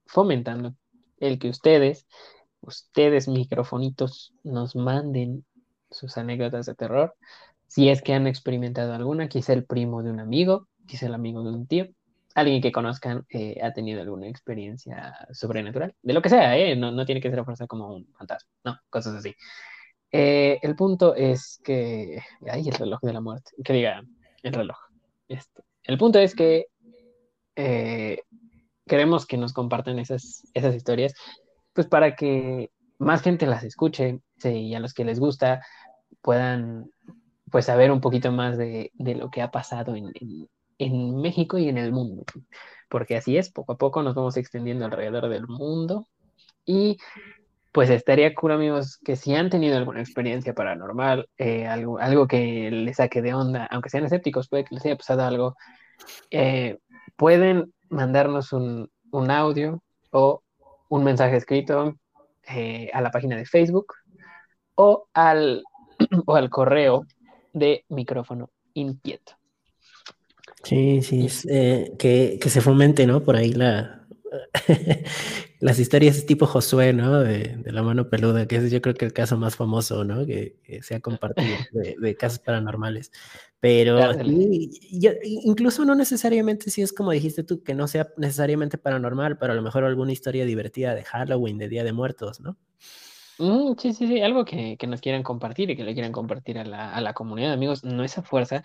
fomentando el que ustedes, ustedes microfonitos, nos manden sus anécdotas de terror. Si es que han experimentado alguna, quizá el primo de un amigo, quizá el amigo de un tío, alguien que conozcan eh, ha tenido alguna experiencia sobrenatural, de lo que sea, ¿eh? no, no tiene que ser a fuerza como un fantasma, no, cosas así. Eh, el punto es que. Ay, el reloj de la muerte. Que diga, el reloj. Este. El punto es que eh, queremos que nos compartan esas, esas historias, pues para que más gente las escuche sí, y a los que les gusta puedan pues saber un poquito más de, de lo que ha pasado en, en, en, México y en el mundo. Porque así es, poco a poco nos vamos extendiendo alrededor del mundo y pues estaría cool, amigos, que si han tenido alguna experiencia paranormal, eh, algo, algo que les saque de onda, aunque sean escépticos, puede que les haya pasado algo, eh, pueden mandarnos un, un, audio o un mensaje escrito eh, a la página de Facebook o al, o al correo de micrófono inquieto. Sí, sí, es, eh, que, que, se fomente, ¿no? Por ahí la, las historias tipo Josué, ¿no? De, de, la mano peluda, que es yo creo que el caso más famoso, ¿no? Que, que se ha compartido de, de, casos paranormales. Pero sí, yo, incluso no necesariamente si es como dijiste tú, que no sea necesariamente paranormal, pero a lo mejor alguna historia divertida de Halloween, de Día de Muertos, ¿no? Mm, sí, sí, sí, algo que, que, nos quieran compartir y que le quieran compartir a la, a la comunidad, amigos, no es a fuerza,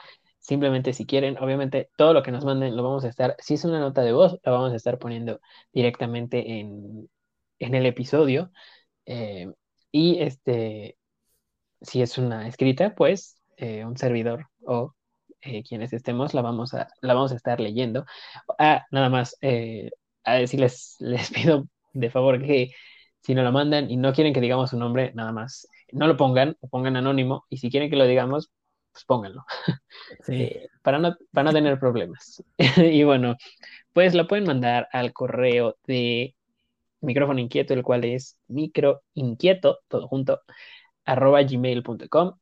Simplemente si quieren, obviamente todo lo que nos manden lo vamos a estar, si es una nota de voz, la vamos a estar poniendo directamente en, en el episodio. Eh, y este, si es una escrita, pues eh, un servidor o eh, quienes estemos la vamos a, la vamos a estar leyendo. Ah, nada más, a decirles, les pido de favor que si no lo mandan y no quieren que digamos su nombre, nada más, no lo pongan, o pongan anónimo, y si quieren que lo digamos, pues pónganlo. Sí. Eh, para, no, para no tener problemas. y bueno, pues lo pueden mandar al correo de micrófono inquieto, el cual es microinquieto, todo junto, arroba gmail.com.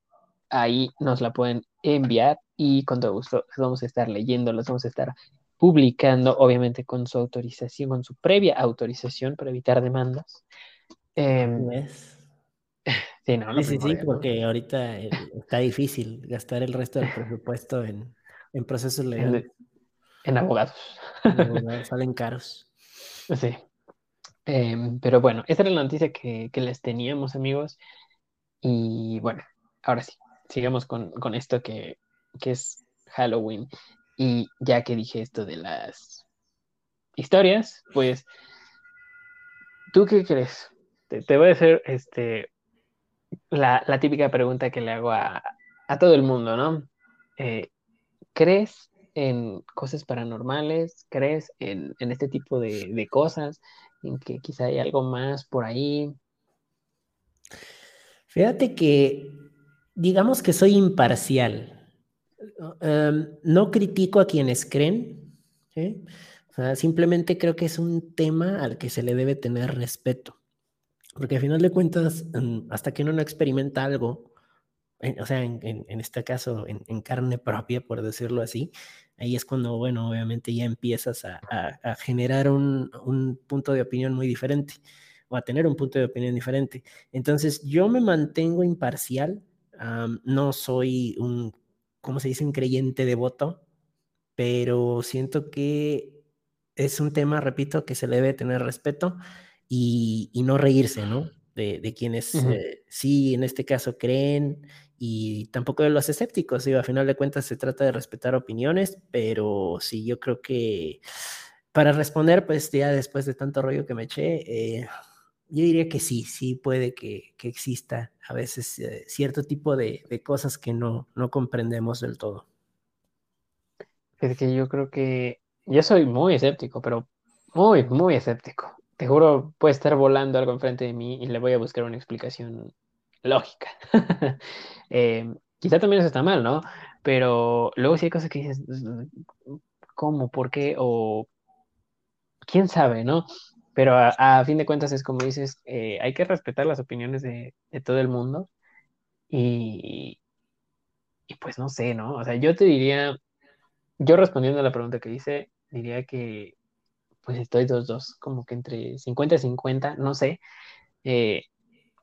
Ahí nos la pueden enviar y con todo gusto los vamos a estar leyendo, los vamos a estar publicando, obviamente con su autorización, con su previa autorización para evitar demandas. Eh, Sí, no, sí, sí, porque ahorita está difícil gastar el resto del presupuesto en, en procesos legales. En, en abogados. En abogados salen caros. Sí. Eh, pero bueno, esa era la noticia que, que, les teníamos, amigos. Y bueno, ahora sí, sigamos con, con esto que, que es Halloween. Y ya que dije esto de las historias, pues, ¿tú qué crees? Te, te voy a hacer este, la, típica pregunta que le hago a, todo el mundo, ¿no? Eh, ¿Crees en cosas paranormales? ¿Crees en, este tipo de, cosas? ¿En que quizá hay algo más por ahí? Fíjate que, digamos que soy imparcial. Um, no critico a quienes creen, simplemente creo que es un tema al que se le debe tener respeto. Porque al final de cuentas, mm, hasta que uno no experimenta algo, o sea, en, en, en este caso, en, en, carne propia, por decirlo así, ahí es cuando, bueno, obviamente ya empiezas a, a, a generar un, un, punto de opinión muy diferente o a tener un punto de opinión diferente. Entonces, yo me mantengo imparcial, um, no soy un, ¿cómo se dice?, un creyente devoto, pero siento que es un tema, repito, que se le debe tener respeto y, y no reírse, ¿no? De, de quienes uh -huh. eh, sí, en este caso, creen y tampoco de los escépticos. Digo, a final de cuentas se trata de respetar opiniones, pero sí, yo creo que para responder, pues ya después de tanto rollo que me eché, eh, yo diría que sí, sí puede que, que exista a veces eh, cierto tipo de, de, cosas que no, no comprendemos del todo. Es que yo creo que yo soy muy escéptico, pero muy, muy escéptico te juro, puede estar volando algo enfrente de mí y le voy a buscar una explicación lógica. eh, quizá también eso está mal, ¿no? Pero luego sí hay cosas que dices, ¿cómo? ¿Por qué? O quién sabe, ¿no? Pero a, fin de cuentas es como dices, eh, hay que respetar las opiniones de, de todo el mundo y, y pues no sé, ¿no? O sea, yo te diría, yo respondiendo a la pregunta que hice, diría que pues estoy dos, dos, como que entre 50 y 50, no sé. Eh,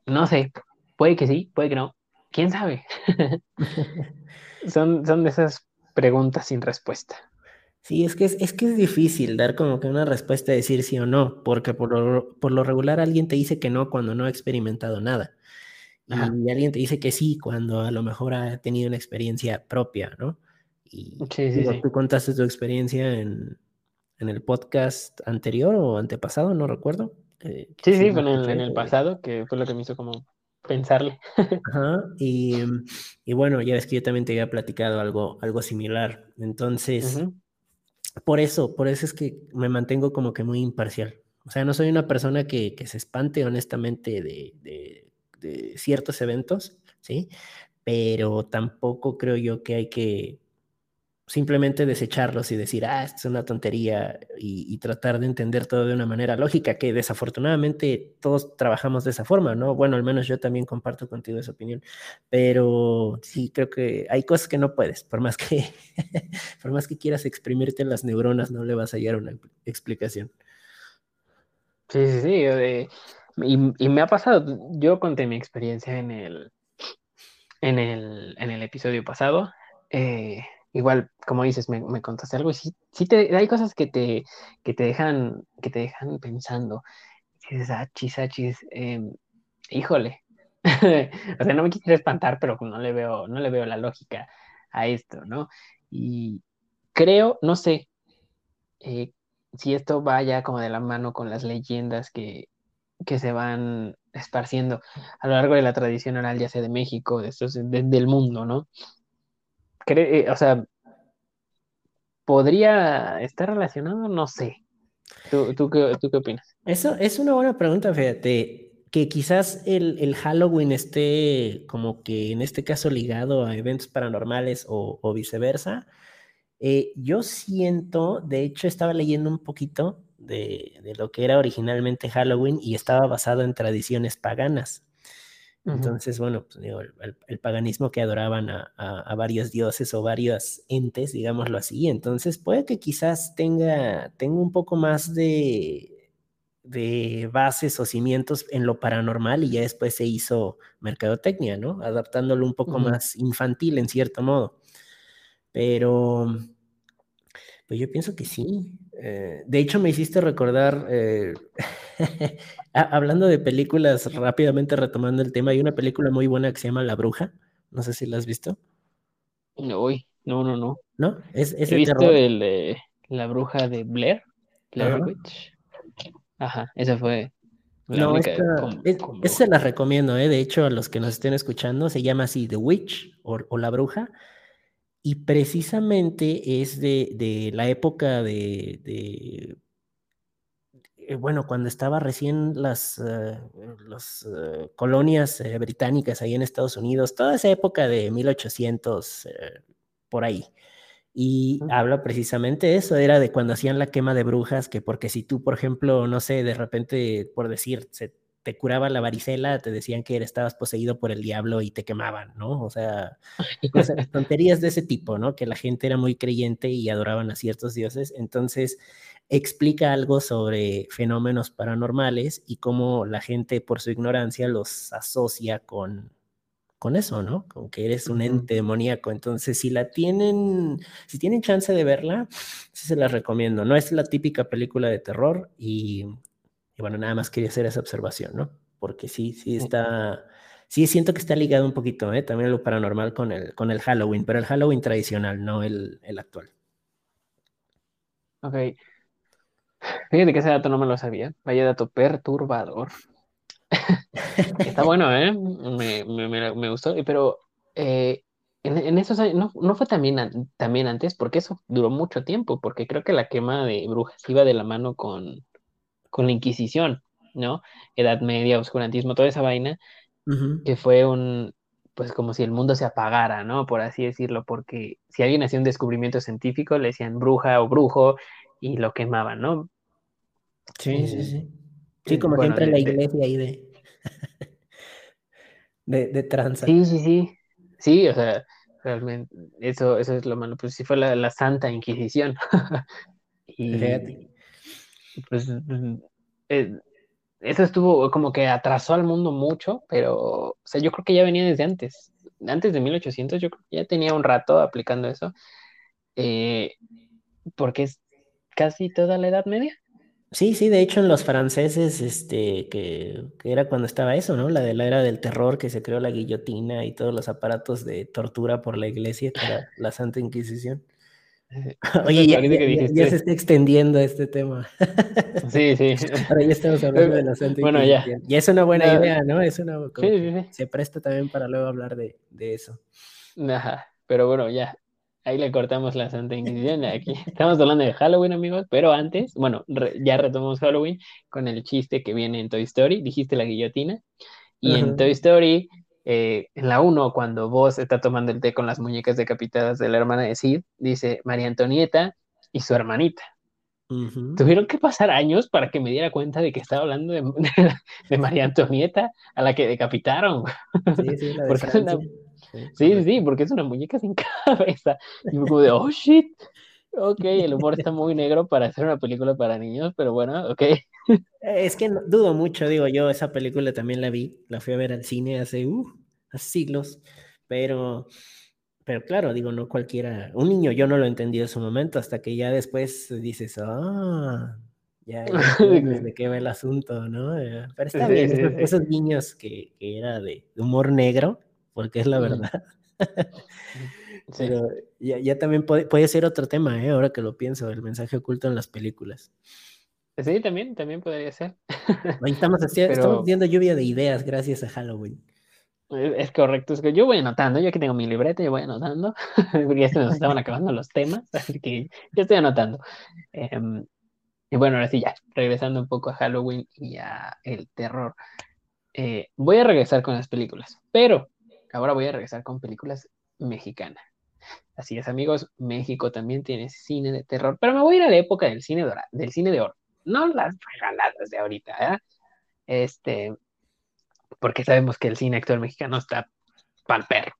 no sé, puede que sí, puede que no. ¿Quién sabe? son, son de esas preguntas sin respuesta. Sí, es que es, es que es difícil dar como que una respuesta, decir sí o no, porque por lo, por lo regular alguien te dice que no cuando no ha experimentado nada. Y alguien te dice que sí cuando a lo mejor ha tenido una experiencia propia, ¿no? Y sí, sí, sí. tú contaste tu experiencia en, en, el podcast anterior o antepasado, no recuerdo. Eh, sí, sí, fue en el, en el pasado, que fue lo que me hizo como pensarle. Ajá, y, y, bueno, ya ves que yo también te había platicado algo, algo similar. Entonces, por eso, por eso es que me mantengo como que muy imparcial. O sea, no soy una persona que, que se espante honestamente de, de, de, ciertos eventos, ¿sí? Pero tampoco creo yo que hay que simplemente desecharlos y decir, ah, esto es una tontería y, tratar de entender todo de una manera lógica, que desafortunadamente todos trabajamos de esa forma, ¿no? Bueno, al menos yo también comparto contigo esa opinión, pero sí creo que hay cosas que no puedes, por más que, por más que quieras exprimirte las neuronas, no le vas a hallar una explicación. Sí, sí, sí, y, y me ha pasado, yo conté mi experiencia en el, en el, en el episodio pasado, eh, igual, como dices, me, contaste algo y sí, sí te, hay cosas que te, que te dejan, que te dejan pensando. Dices, achis, achis, eh, híjole. o sea, no me quisiera espantar, pero no le veo, no le veo la lógica a esto, ¿no? Y creo, no sé, eh, si esto vaya como de la mano con las leyendas que, que se van esparciendo a lo largo de la tradición oral, ya sea de México, de de, del mundo, ¿no? Eh, o sea, ¿podría estar relacionado? No sé. ¿Tú, tú, qué, ¿Tú, qué, opinas? Eso es una buena pregunta, fíjate. Que quizás el, el, Halloween esté como que en este caso ligado a eventos paranormales o, viceversa. Eh, yo siento, de hecho estaba leyendo un poquito de, de, lo que era originalmente Halloween y estaba basado en tradiciones paganas. Entonces, bueno, pues, digo, el, el, paganismo que adoraban a, a, a, varios dioses o varios entes, digámoslo así. Entonces, puede que quizás tenga, tenga un poco más de, de bases o cimientos en lo paranormal y ya después se hizo mercadotecnia, ¿no? Adaptándolo un poco uh -huh. más infantil en cierto modo. Pero, pues yo pienso que sí. Eh, de hecho, me hiciste recordar, eh, hablando de películas, rápidamente retomando el tema, hay una película muy buena que se llama La Bruja. No sé si la has visto. No, no, no, no. ¿No? Es, es He visto terror. el de La Bruja de Blair, Blair Ajá. Witch. Ajá, esa fue. La no, esta, con, es, con... esa se la recomiendo, ¿eh? De hecho, a los que nos estén escuchando, se llama así The Witch o, o La Bruja y precisamente es de, de la época de, de, eh, bueno, cuando estaba recién las, uh, las uh, colonias británicas ahí en Estados Unidos, toda esa época de 1800, por ahí. Y uh -huh. habla precisamente eso, era de cuando hacían la quema de brujas, que porque si tú, por ejemplo, no sé, de repente, por decir, se te curaba la varicela, te decían que estabas poseído por el diablo y te quemaban, ¿no? O sea, cosas, tonterías de ese tipo, ¿no? Que la gente era muy creyente y adoraban a ciertos dioses. Entonces, explica algo sobre fenómenos paranormales y cómo la gente, por su ignorancia, los asocia con, con eso, ¿no? Con que eres un ente demoníaco. Entonces, si la tienen, si tienen chance de verla, sí se las recomiendo. No es la típica película de terror y y bueno, nada más quería hacer esa observación, ¿no? Porque sí, sí está, sí siento que está ligado un poquito, ¿eh? También lo paranormal con el, con el Halloween, pero el Halloween tradicional, no el, el actual. Ok. Fíjate que ese dato no me lo sabía. Vaya dato perturbador. está bueno, ¿eh? Me, me, me gustó, pero eh, en, en, esos años, no, no fue también, también antes, porque eso duró mucho tiempo, porque creo que la quema de brujas iba de la mano con con la Inquisición, ¿no? Edad Media, oscurantismo, toda esa vaina, uh -huh. que fue un, pues como si el mundo se apagara, ¿no? Por así decirlo, porque si alguien hacía un descubrimiento científico, le decían bruja o brujo y lo quemaban, ¿no? Sí, eh, sí, sí. Sí, como bueno, siempre en la iglesia ahí de, de, de tranza. Sí, sí, sí. Sí, o sea, realmente, eso, eso es lo malo, pues sí fue la, la Santa Inquisición. y, Fíjate pues eh, eso estuvo como que atrasó al mundo mucho, pero, o sea, yo creo que ya venía desde antes, antes de 1800, yo creo que ya tenía un rato aplicando eso, eh, porque es casi toda la Edad Media. Sí, sí, de hecho en los franceses, este, que, que, era cuando estaba eso, ¿no? La de la era del terror, que se creó la guillotina y todos los aparatos de tortura por la iglesia, era la Santa Inquisición. Oye, ya, ya, se está extendiendo este tema. Sí, sí. Ahora ya estamos hablando de la Santa Bueno, ya. Y es una buena idea, ¿no? Es una, sí, sí, sí. Se presta también para luego hablar de, de eso. Ajá, pero bueno, ya. Ahí le cortamos la Santa Inquisición. Aquí estamos hablando de Halloween, amigos, pero antes, bueno, re, ya retomamos Halloween con el chiste que viene en Toy Story. Dijiste la guillotina. Y uh -huh. en Toy Story eh, en la 1, cuando vos está tomando el té con las muñecas decapitadas de la hermana de Sid, dice María Antonieta y su hermanita. Uh -huh. Tuvieron que pasar años para que me diera cuenta de que estaba hablando de, de, de María Antonieta, a la que decapitaron. Sí, sí, la de porque es una, sí, sí, sí, porque es una muñeca sin cabeza. Y me como de, oh shit. Ok, el humor está muy negro para hacer una película para niños, pero bueno, ok. Es que no, dudo mucho, digo yo, esa película también la vi, la fui a ver al cine hace, uh, hace siglos, pero, pero claro, digo, no cualquiera, un niño yo no lo entendí en su momento, hasta que ya después dices, ah, ya, ya de qué va el asunto, ¿no? Pero está bien, esos, esos niños que, que era de humor negro, porque es la verdad. Sí. Pero ya, ya también puede, puede, ser otro tema, ¿eh? ahora que lo pienso, el mensaje oculto en las películas. Sí, también, también podría ser. Ahí estamos, haciendo, Pero... estamos viendo lluvia de ideas gracias a Halloween. Es correcto, es que yo voy anotando, yo aquí tengo mi libreta, yo voy anotando, porque ya se nos estaban acabando los temas, así que yo estoy anotando. Eh, y bueno, ahora sí, ya, regresando un poco a Halloween y a el terror. Eh, voy a regresar con las películas, pero ahora voy a regresar con películas mexicanas. Así es, amigos, México también tiene cine de terror, pero me voy a ir a la época del cine de, oro, del cine de oro, no las regaladas de ahorita, ¿eh? Este, porque sabemos que el cine actual mexicano está pal perro.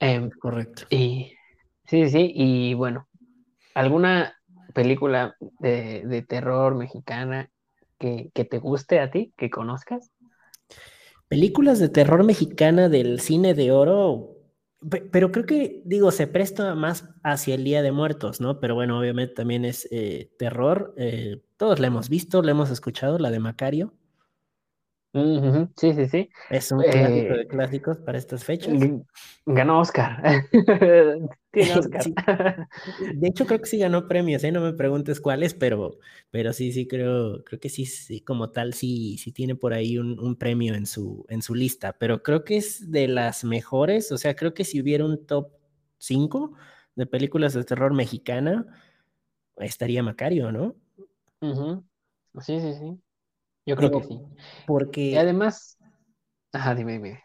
Eh, Correcto. Y sí, sí, y bueno, ¿alguna película de, de terror mexicana que, que te guste a ti, que conozcas? Películas de terror mexicana del cine de oro, pero creo que, digo, se presta más hacia el Día de Muertos, ¿no? Pero bueno, obviamente también es eh, terror. Eh, todos la hemos visto, la hemos escuchado, la de Macario. Uh -huh. Sí, sí, sí. Es un clásico eh, de clásicos para estas fechas. Ganó Oscar. Tiene Oscar. Sí. De hecho, creo que sí ganó premios, ¿eh? No me preguntes cuáles, pero, pero sí, sí, creo, creo que sí, sí, como tal, sí, sí tiene por ahí un, un, premio en su, en su lista. Pero creo que es de las mejores. O sea, creo que si hubiera un top 5 de películas de terror mexicana, estaría Macario, ¿no? Uh -huh. Sí, sí, sí. Yo creo digo, que sí. Porque. Y además. Ajá, dime, dime.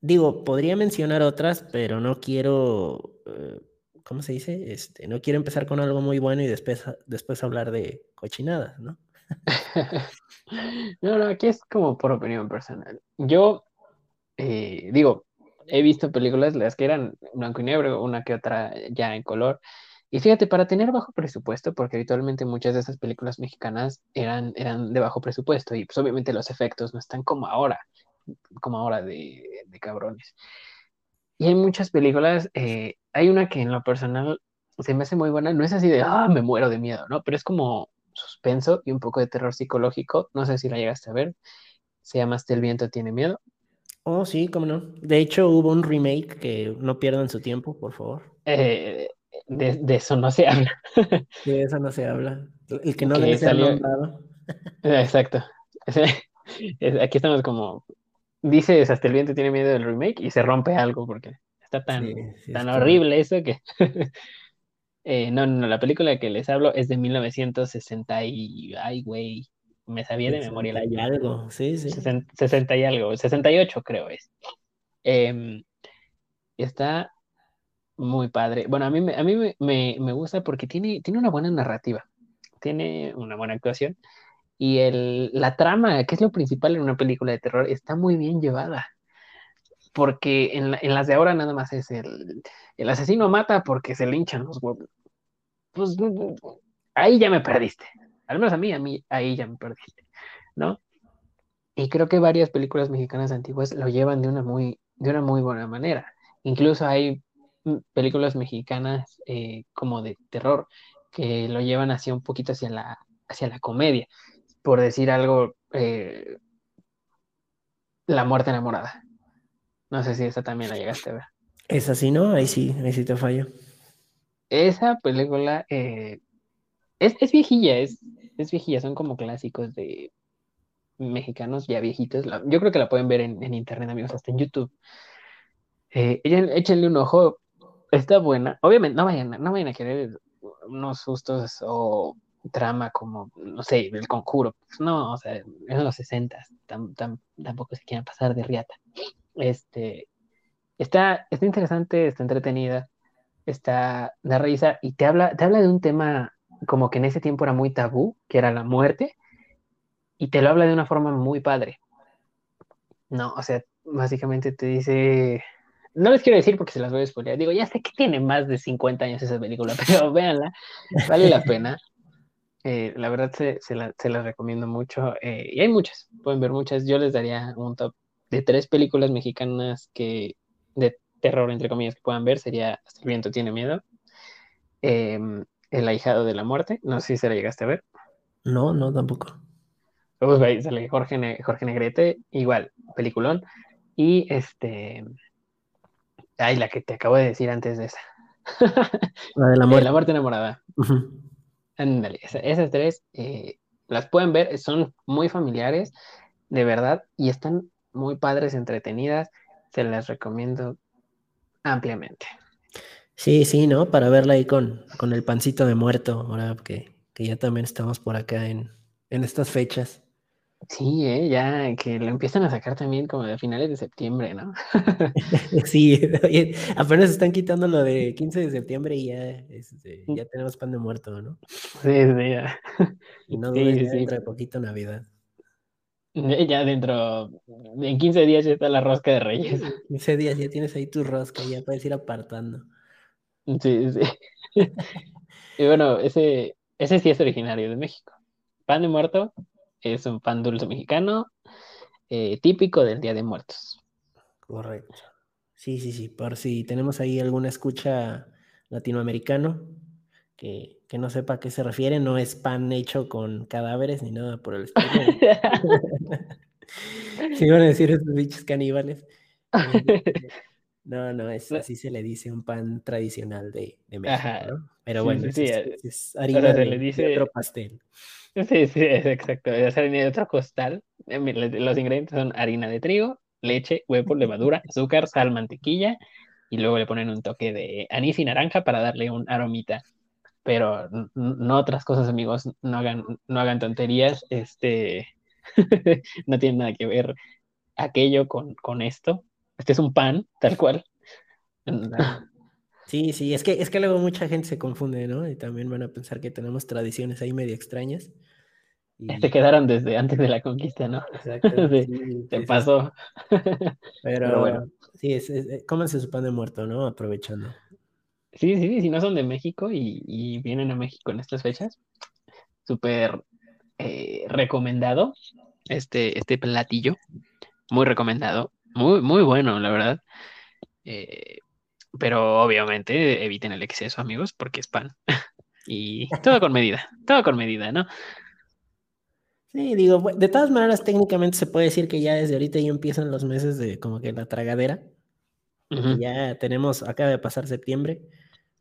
Digo, podría mencionar otras, pero no quiero. Uh, ¿Cómo se dice? Este, no quiero empezar con algo muy bueno y después, después hablar de cochinadas, ¿no? no, no, aquí es como por opinión personal. Yo, eh, digo, he visto películas, las que eran blanco y negro, una que otra ya en color. Y fíjate, para tener bajo presupuesto, porque habitualmente muchas de esas películas mexicanas eran, eran de bajo presupuesto y pues obviamente los efectos no están como ahora, como ahora de, de cabrones. Y hay muchas películas, eh, hay una que en lo personal se me hace muy buena, no es así de, ah, me muero de miedo, ¿no? Pero es como suspenso y un poco de terror psicológico, no sé si la llegaste a ver, se llama Hasta el viento tiene miedo. Oh, sí, cómo no. De hecho, hubo un remake que no pierdan su tiempo, por favor. Eh, de, de, eso no se habla. De eso no se habla. El que no le salió nombrado. Exacto. Aquí estamos como. Dices hasta el viento tiene miedo del remake y se rompe algo porque está tan, sí, sí, tan horrible eso que. eh, no, no, la película que les hablo es de 1960 y. Ay, güey. Me sabía de memoria la. Y algo, sí, sí. 60, 60 y algo. 68 creo es. Eh, está muy padre. Bueno, a mí, a mí me, me, me, gusta porque tiene, tiene una buena narrativa, tiene una buena actuación y el, la trama, que es lo principal en una película de terror, está muy bien llevada. Porque en, en las de ahora nada más es el, el asesino mata porque se le hinchan los huevos. Pues ahí ya me perdiste. al menos a mí, a mí, ahí ya me perdiste, ¿no? Y creo que varias películas mexicanas antiguas lo llevan de una muy, de una muy buena manera. Incluso hay películas mexicanas eh, como de terror que lo llevan hacia un poquito hacia la, hacia la comedia. Por decir algo, eh, La muerte enamorada. No sé si esa también la llegaste a ver. Esa sí, ¿no? Ahí sí, ahí sí te fallo. Esa película eh, es, es, viejilla, es, es viejilla, son como clásicos de mexicanos ya viejitos. yo creo que la pueden ver en, en internet, amigos, hasta en YouTube. Eh, échenle un ojo, está buena. Obviamente, no vayan, no vayan a querer unos sustos o trama como, no sé, el conjuro. No, o sea, en los 60 tampoco se quieran pasar de riata. Este, está, está interesante, está entretenida, está de risa y te habla, te habla de un tema como que en ese tiempo era muy tabú, que era la muerte, y te lo habla de una forma muy padre. No, o sea, básicamente te dice, no les quiero decir porque se las voy a spoiler. Digo, ya sé que tiene más de 50 años esa película, pero véanla, vale la pena. Eh, la verdad se, se, la, se, las recomiendo mucho. Eh, y hay muchas, pueden ver muchas. Yo les daría un top de tres películas mexicanas que de terror, entre comillas, que puedan ver. Sería Hasta el viento tiene miedo. Eh, el ahijado de la muerte. No sé si se la llegaste a ver. No, no, tampoco. Pues Jorge, Jorge Negrete, igual, peliculón. Y este. Ay, la que te acabo de decir antes de esa. La de la muerte. la muerte enamorada. Ándale, esas tres eh, las pueden ver, son muy familiares, de verdad, y están muy padres, entretenidas. Se las recomiendo ampliamente. Sí, sí, ¿no? Para verla ahí con, con el pancito de muerto, ahora que, que ya también estamos por acá en, en estas fechas. Sí, ¿eh? ya que lo empiezan a sacar también como de finales de septiembre, ¿no? sí, apenas están quitando lo de 15 de septiembre y ya, este, ya tenemos pan de muerto, ¿no? Sí, sí, ya. Y no sí, sí, dentro de poquito Navidad. Ya dentro, en 15 días ya está la rosca de Reyes. 15 días ya tienes ahí tu rosca, ya puedes ir apartando. Sí, sí. y bueno, ese, ese sí es originario de México. Pan de muerto es un pan dulce mexicano eh, típico del Día de Muertos. Correcto. Sí, sí, sí. Por si tenemos ahí alguna escucha latinoamericano que, que, no sepa a qué se refiere, no es pan hecho con cadáveres ni nada por el estilo. Si iban a decir esos bichos caníbales. No, no, es, así se le dice un pan tradicional de, de México, ¿no? Pero bueno, sí, es, sí, es, harina de, le dice... de otro pastel. Sí, sí, es exacto. Es harina de otro costal. Eh, los ingredientes son harina de trigo, leche, huevo, levadura, azúcar, sal, mantequilla y luego le ponen un toque de anís y naranja para darle un aromita. Pero no otras cosas, amigos, no hagan, no hagan tonterías. Este no tiene nada que ver aquello con, con esto. Este es un pan, tal cual. Sí, sí, es que, es que luego mucha gente se confunde, ¿no? Y también van a pensar que tenemos tradiciones ahí medio extrañas. Y... Se quedaron desde antes de la conquista, ¿no? Exacto. Sí, sí, se pasó. Pero, Pero, bueno. Sí, es, es, cómanse su pan de muerto, ¿no? Aprovechando. Sí, sí, sí, si no son de México y, y vienen a México en estas fechas, súper eh, recomendado este, este platillo. Muy recomendado. Muy, muy bueno, la verdad. Eh, pero obviamente eviten el exceso, amigos, porque es pan. y todo con medida, todo con medida, ¿no? Sí, digo, de todas maneras, técnicamente se puede decir que ya desde ahorita ya empiezan los meses de como que la tragadera. Uh -huh. Ya tenemos, acaba de pasar septiembre,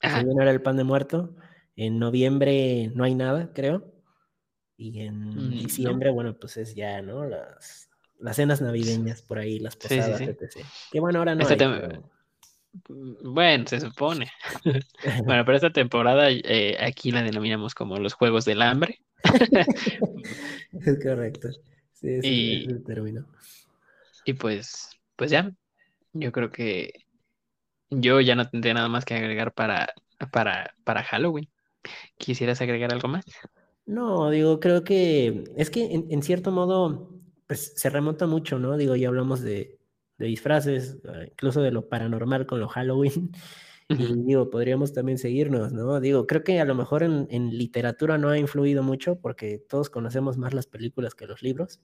se viene ahora el pan de muerto. En noviembre no hay nada, creo. Y en mm, diciembre, no. bueno, pues es ya, ¿no? Las, las cenas navideñas por ahí, las posadas, sí, sí, sí. etc. Que bueno, ahora no. Hay, pero... Bueno, se supone. bueno, pero esta temporada eh, aquí la denominamos como los Juegos del Hambre. es correcto. Sí, ese y, es el término. Y pues, pues ya, yo creo que yo ya no tendré nada más que agregar para, para, para Halloween. ¿Quisieras agregar algo más? No, digo, creo que es que en, en cierto modo, pues se remonta mucho, ¿no? Digo, ya hablamos de, de disfraces, ah, incluso de lo paranormal con lo Halloween. Y digo, podríamos también seguirnos, ¿no? Digo, creo que a lo mejor en, en, literatura no ha influido mucho porque todos conocemos más las películas que los libros.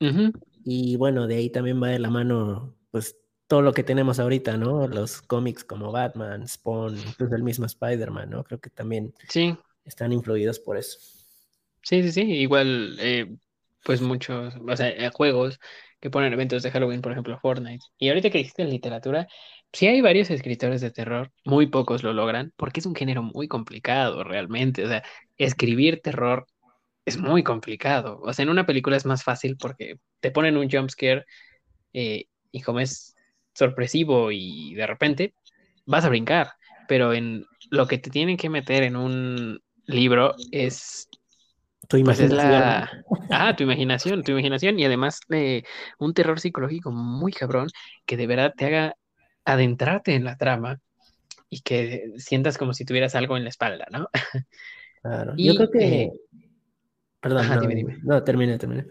Uh -huh. Y bueno, de ahí también va de la mano, pues, todo lo que tenemos ahorita, ¿no? Los cómics como Batman, Spawn, incluso el mismo Spider-Man, ¿no? Creo que también sí. están influidos por eso. Sí, sí, sí, igual, eh, pues muchos, o sea, eh, juegos que ponen eventos de Halloween, por ejemplo, Fortnite. Y ahorita que existe en literatura, sí hay varios escritores de terror, muy pocos lo logran, porque es un género muy complicado realmente. O sea, escribir terror es muy complicado. O sea, en una película es más fácil porque te ponen un jump scare eh, y como es sorpresivo y de repente vas a brincar. Pero en lo que te tienen que meter en un libro es tu imaginación. Pues es la... Ah, tu imaginación, tu imaginación y además de un terror psicológico muy cabrón que de verdad te haga adentrarte en la trama y que sientas como si tuvieras algo en la espalda, ¿no? Claro. Y, yo creo que... Eh... Perdón, Ajá, no, dime, dime. no, termine, termine.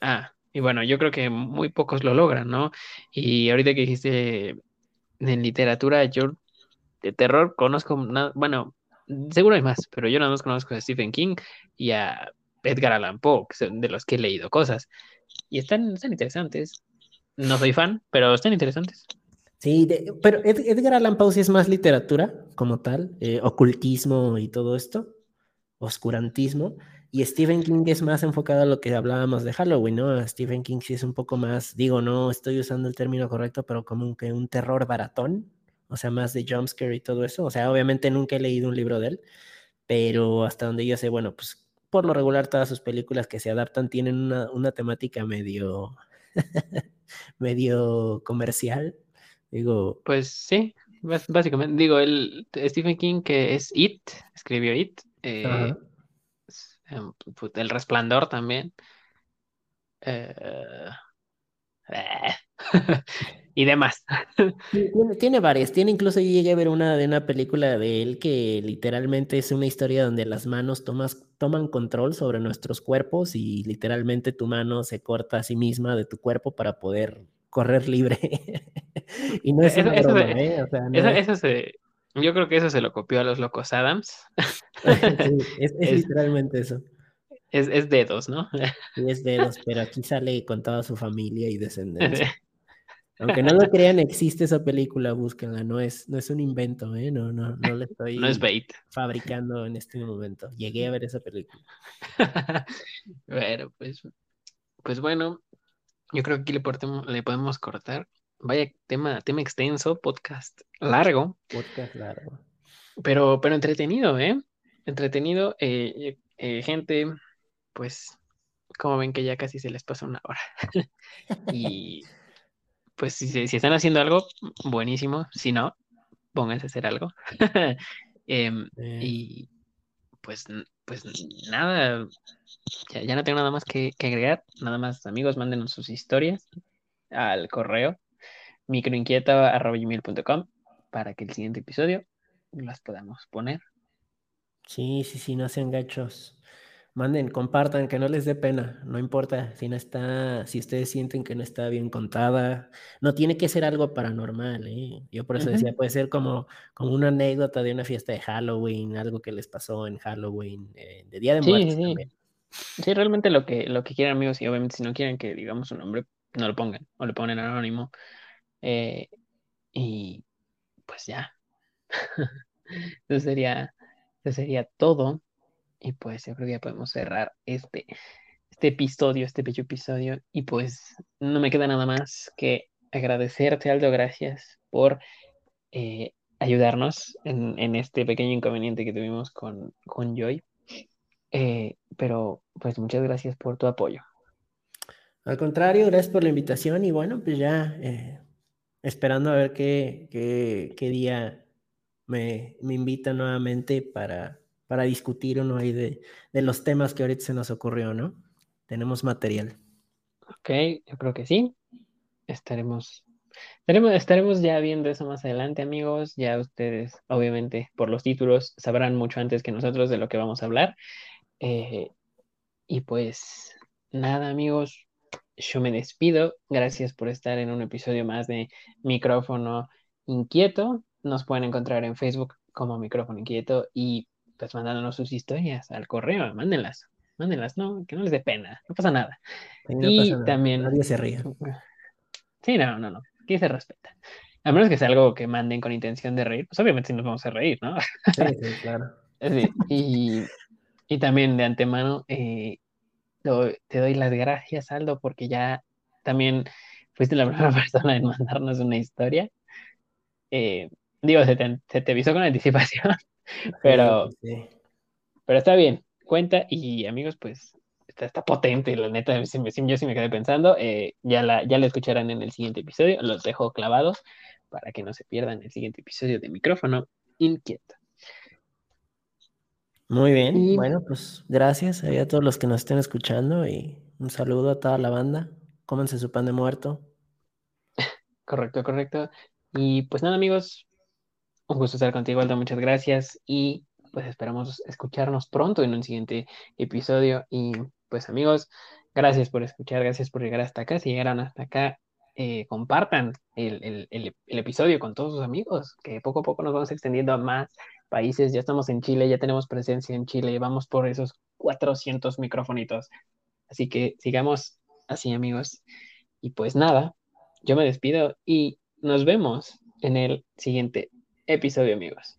Ah, y bueno, yo creo que muy pocos lo logran, ¿no? Y ahorita que dijiste en literatura, yo de terror conozco, una... bueno, seguro hay más, pero yo nada más conozco a Stephen King y a Edgar Allan Poe, son de los que he leído cosas. Y están, están interesantes. No soy fan, pero están interesantes. Sí, de, pero Ed, Edgar Allan Poe sí es más literatura como tal, eh, ocultismo y todo esto, oscurantismo. Y Stephen King es más enfocado a lo que hablábamos de Halloween, ¿no? Stephen King sí es un poco más, digo, no estoy usando el término correcto, pero como que un terror baratón, o sea, más de jumpscare y todo eso. O sea, obviamente nunca he leído un libro de él, pero hasta donde yo sé, bueno, pues por lo regular todas sus películas que se adaptan tienen una, una temática medio, medio comercial. Digo. Pues sí, básicamente, digo, el Stephen King que es It, escribió It, eh, El Resplandor también. Eh, y demás. Tiene, tiene, varias. Tiene incluso yo llegué a ver una de una película de él que literalmente es una historia donde las manos tomas, toman control sobre nuestros cuerpos y literalmente tu mano se corta a sí misma de tu cuerpo para poder correr libre. y no es eso, una eso, broma, se, ¿eh? O sea, no eso, es- eso se, yo creo que eso se lo copió a los locos Adams. sí, es, es es- literalmente eso. Es, es dedos, ¿no? Sí, es dedos, pero aquí sale con toda su familia y descendencia. Aunque no lo crean, existe esa película, búsquenla, no es, no es un invento, ¿eh? No, no, no la estoy No es bait. fabricando en este momento. Llegué a ver esa película. bueno, pues, pues bueno, yo creo que aquí le, portemos- le podemos cortar. Vaya tema, tema extenso, podcast largo, Podcast largo. pero, pero entretenido, ¿eh? Entretenido, eh, eh, gente, pues, como ven que ya casi se les pasa una hora. y pues si, si están haciendo algo, buenísimo. Si no, pónganse a hacer algo. Em, Eh, y pues, pues nada, ya, ya no tengo nada más que, que agregar. Nada más, amigos, mándenos sus historias al correo microinquieta.com para que el siguiente episodio las podamos poner. sí, sí, sí, no sean gachos. Manden, compartan, que no les dé pena, no importa si no está, si ustedes sienten que no está bien contada, no tiene que ser algo paranormal, ¿eh? Yo por eso decía, puede ser como, como una anécdota de una fiesta de Halloween, algo que les pasó en Halloween, eh, de Día de Sí, Muertos sí, sí. también. Sí, realmente lo que, lo que quieran, amigos, y obviamente si no quieren que digamos su nombre, no lo pongan, o lo ponen anónimo. Eh, y pues ya. Eso sería, eso sería todo. Y pues yo creo que ya podemos cerrar este, este episodio, este bello episodio. Y pues no me queda nada más que agradecerte, Aldo, gracias por eh, ayudarnos en, en este pequeño inconveniente que tuvimos con, con Joy. Eh, pero pues muchas gracias por tu apoyo. Al contrario, gracias por la invitación y bueno, pues ya eh, esperando a ver qué, qué, qué día me, me invitan nuevamente para, para discutir uno ahí de, de los temas que ahorita se nos ocurrió, ¿no? Tenemos material. Ok, yo creo que sí. Estaremos, estaremos, estaremos ya viendo eso más adelante, amigos. Ya ustedes, obviamente, por los títulos, sabrán mucho antes que nosotros de lo que vamos a hablar. Eh, y pues nada, amigos, yo me despido. Gracias por estar en un episodio más de Micrófono Inquieto. nos pueden encontrar en Facebook como Micrófono Inquieto y pues mandándonos sus historias al correo, mándenlas, mándenlas, no, que no les dé pena, no pasa nada. y también... Nadie se ríe. Sí, no, no, no, aquí se respeta. A menos que sea algo que manden con intención de reír, pues obviamente sí nos vamos a reír, ¿no? Sí, sí, claro. y, y, también de antemano eh, te doy las gracias, Aldo, porque ya también fuiste la primera persona en mandarnos una historia. Eh, digo, se te, se te, avisó con anticipación, pero, pero está bien, cuenta y amigos, pues está, está potente, la neta, yo sí me quedé pensando, eh, ya, la, ya la escucharán en el siguiente episodio, los dejo clavados para que no se pierdan el siguiente episodio de micrófono inquieto. Muy bien, bueno, pues gracias a todos los que nos estén escuchando y un saludo a toda la banda. Cómense su pan de muerto. Correcto, correcto. Y pues nada, amigos, un gusto estar contigo, Aldo. Muchas gracias. Y pues esperamos escucharnos pronto en un siguiente episodio. Y pues amigos, gracias por escuchar, gracias por llegar hasta acá. Si llegaron hasta acá, eh, compartan el, episodio con todos sus amigos, que poco a poco nos vamos extendiendo a más países. Ya estamos en Chile, ya tenemos presencia en Chile, vamos por esos 400 microfonitos. Así que sigamos así, amigos. Y pues nada, yo me despido y nos vemos en el siguiente episodio, amigos.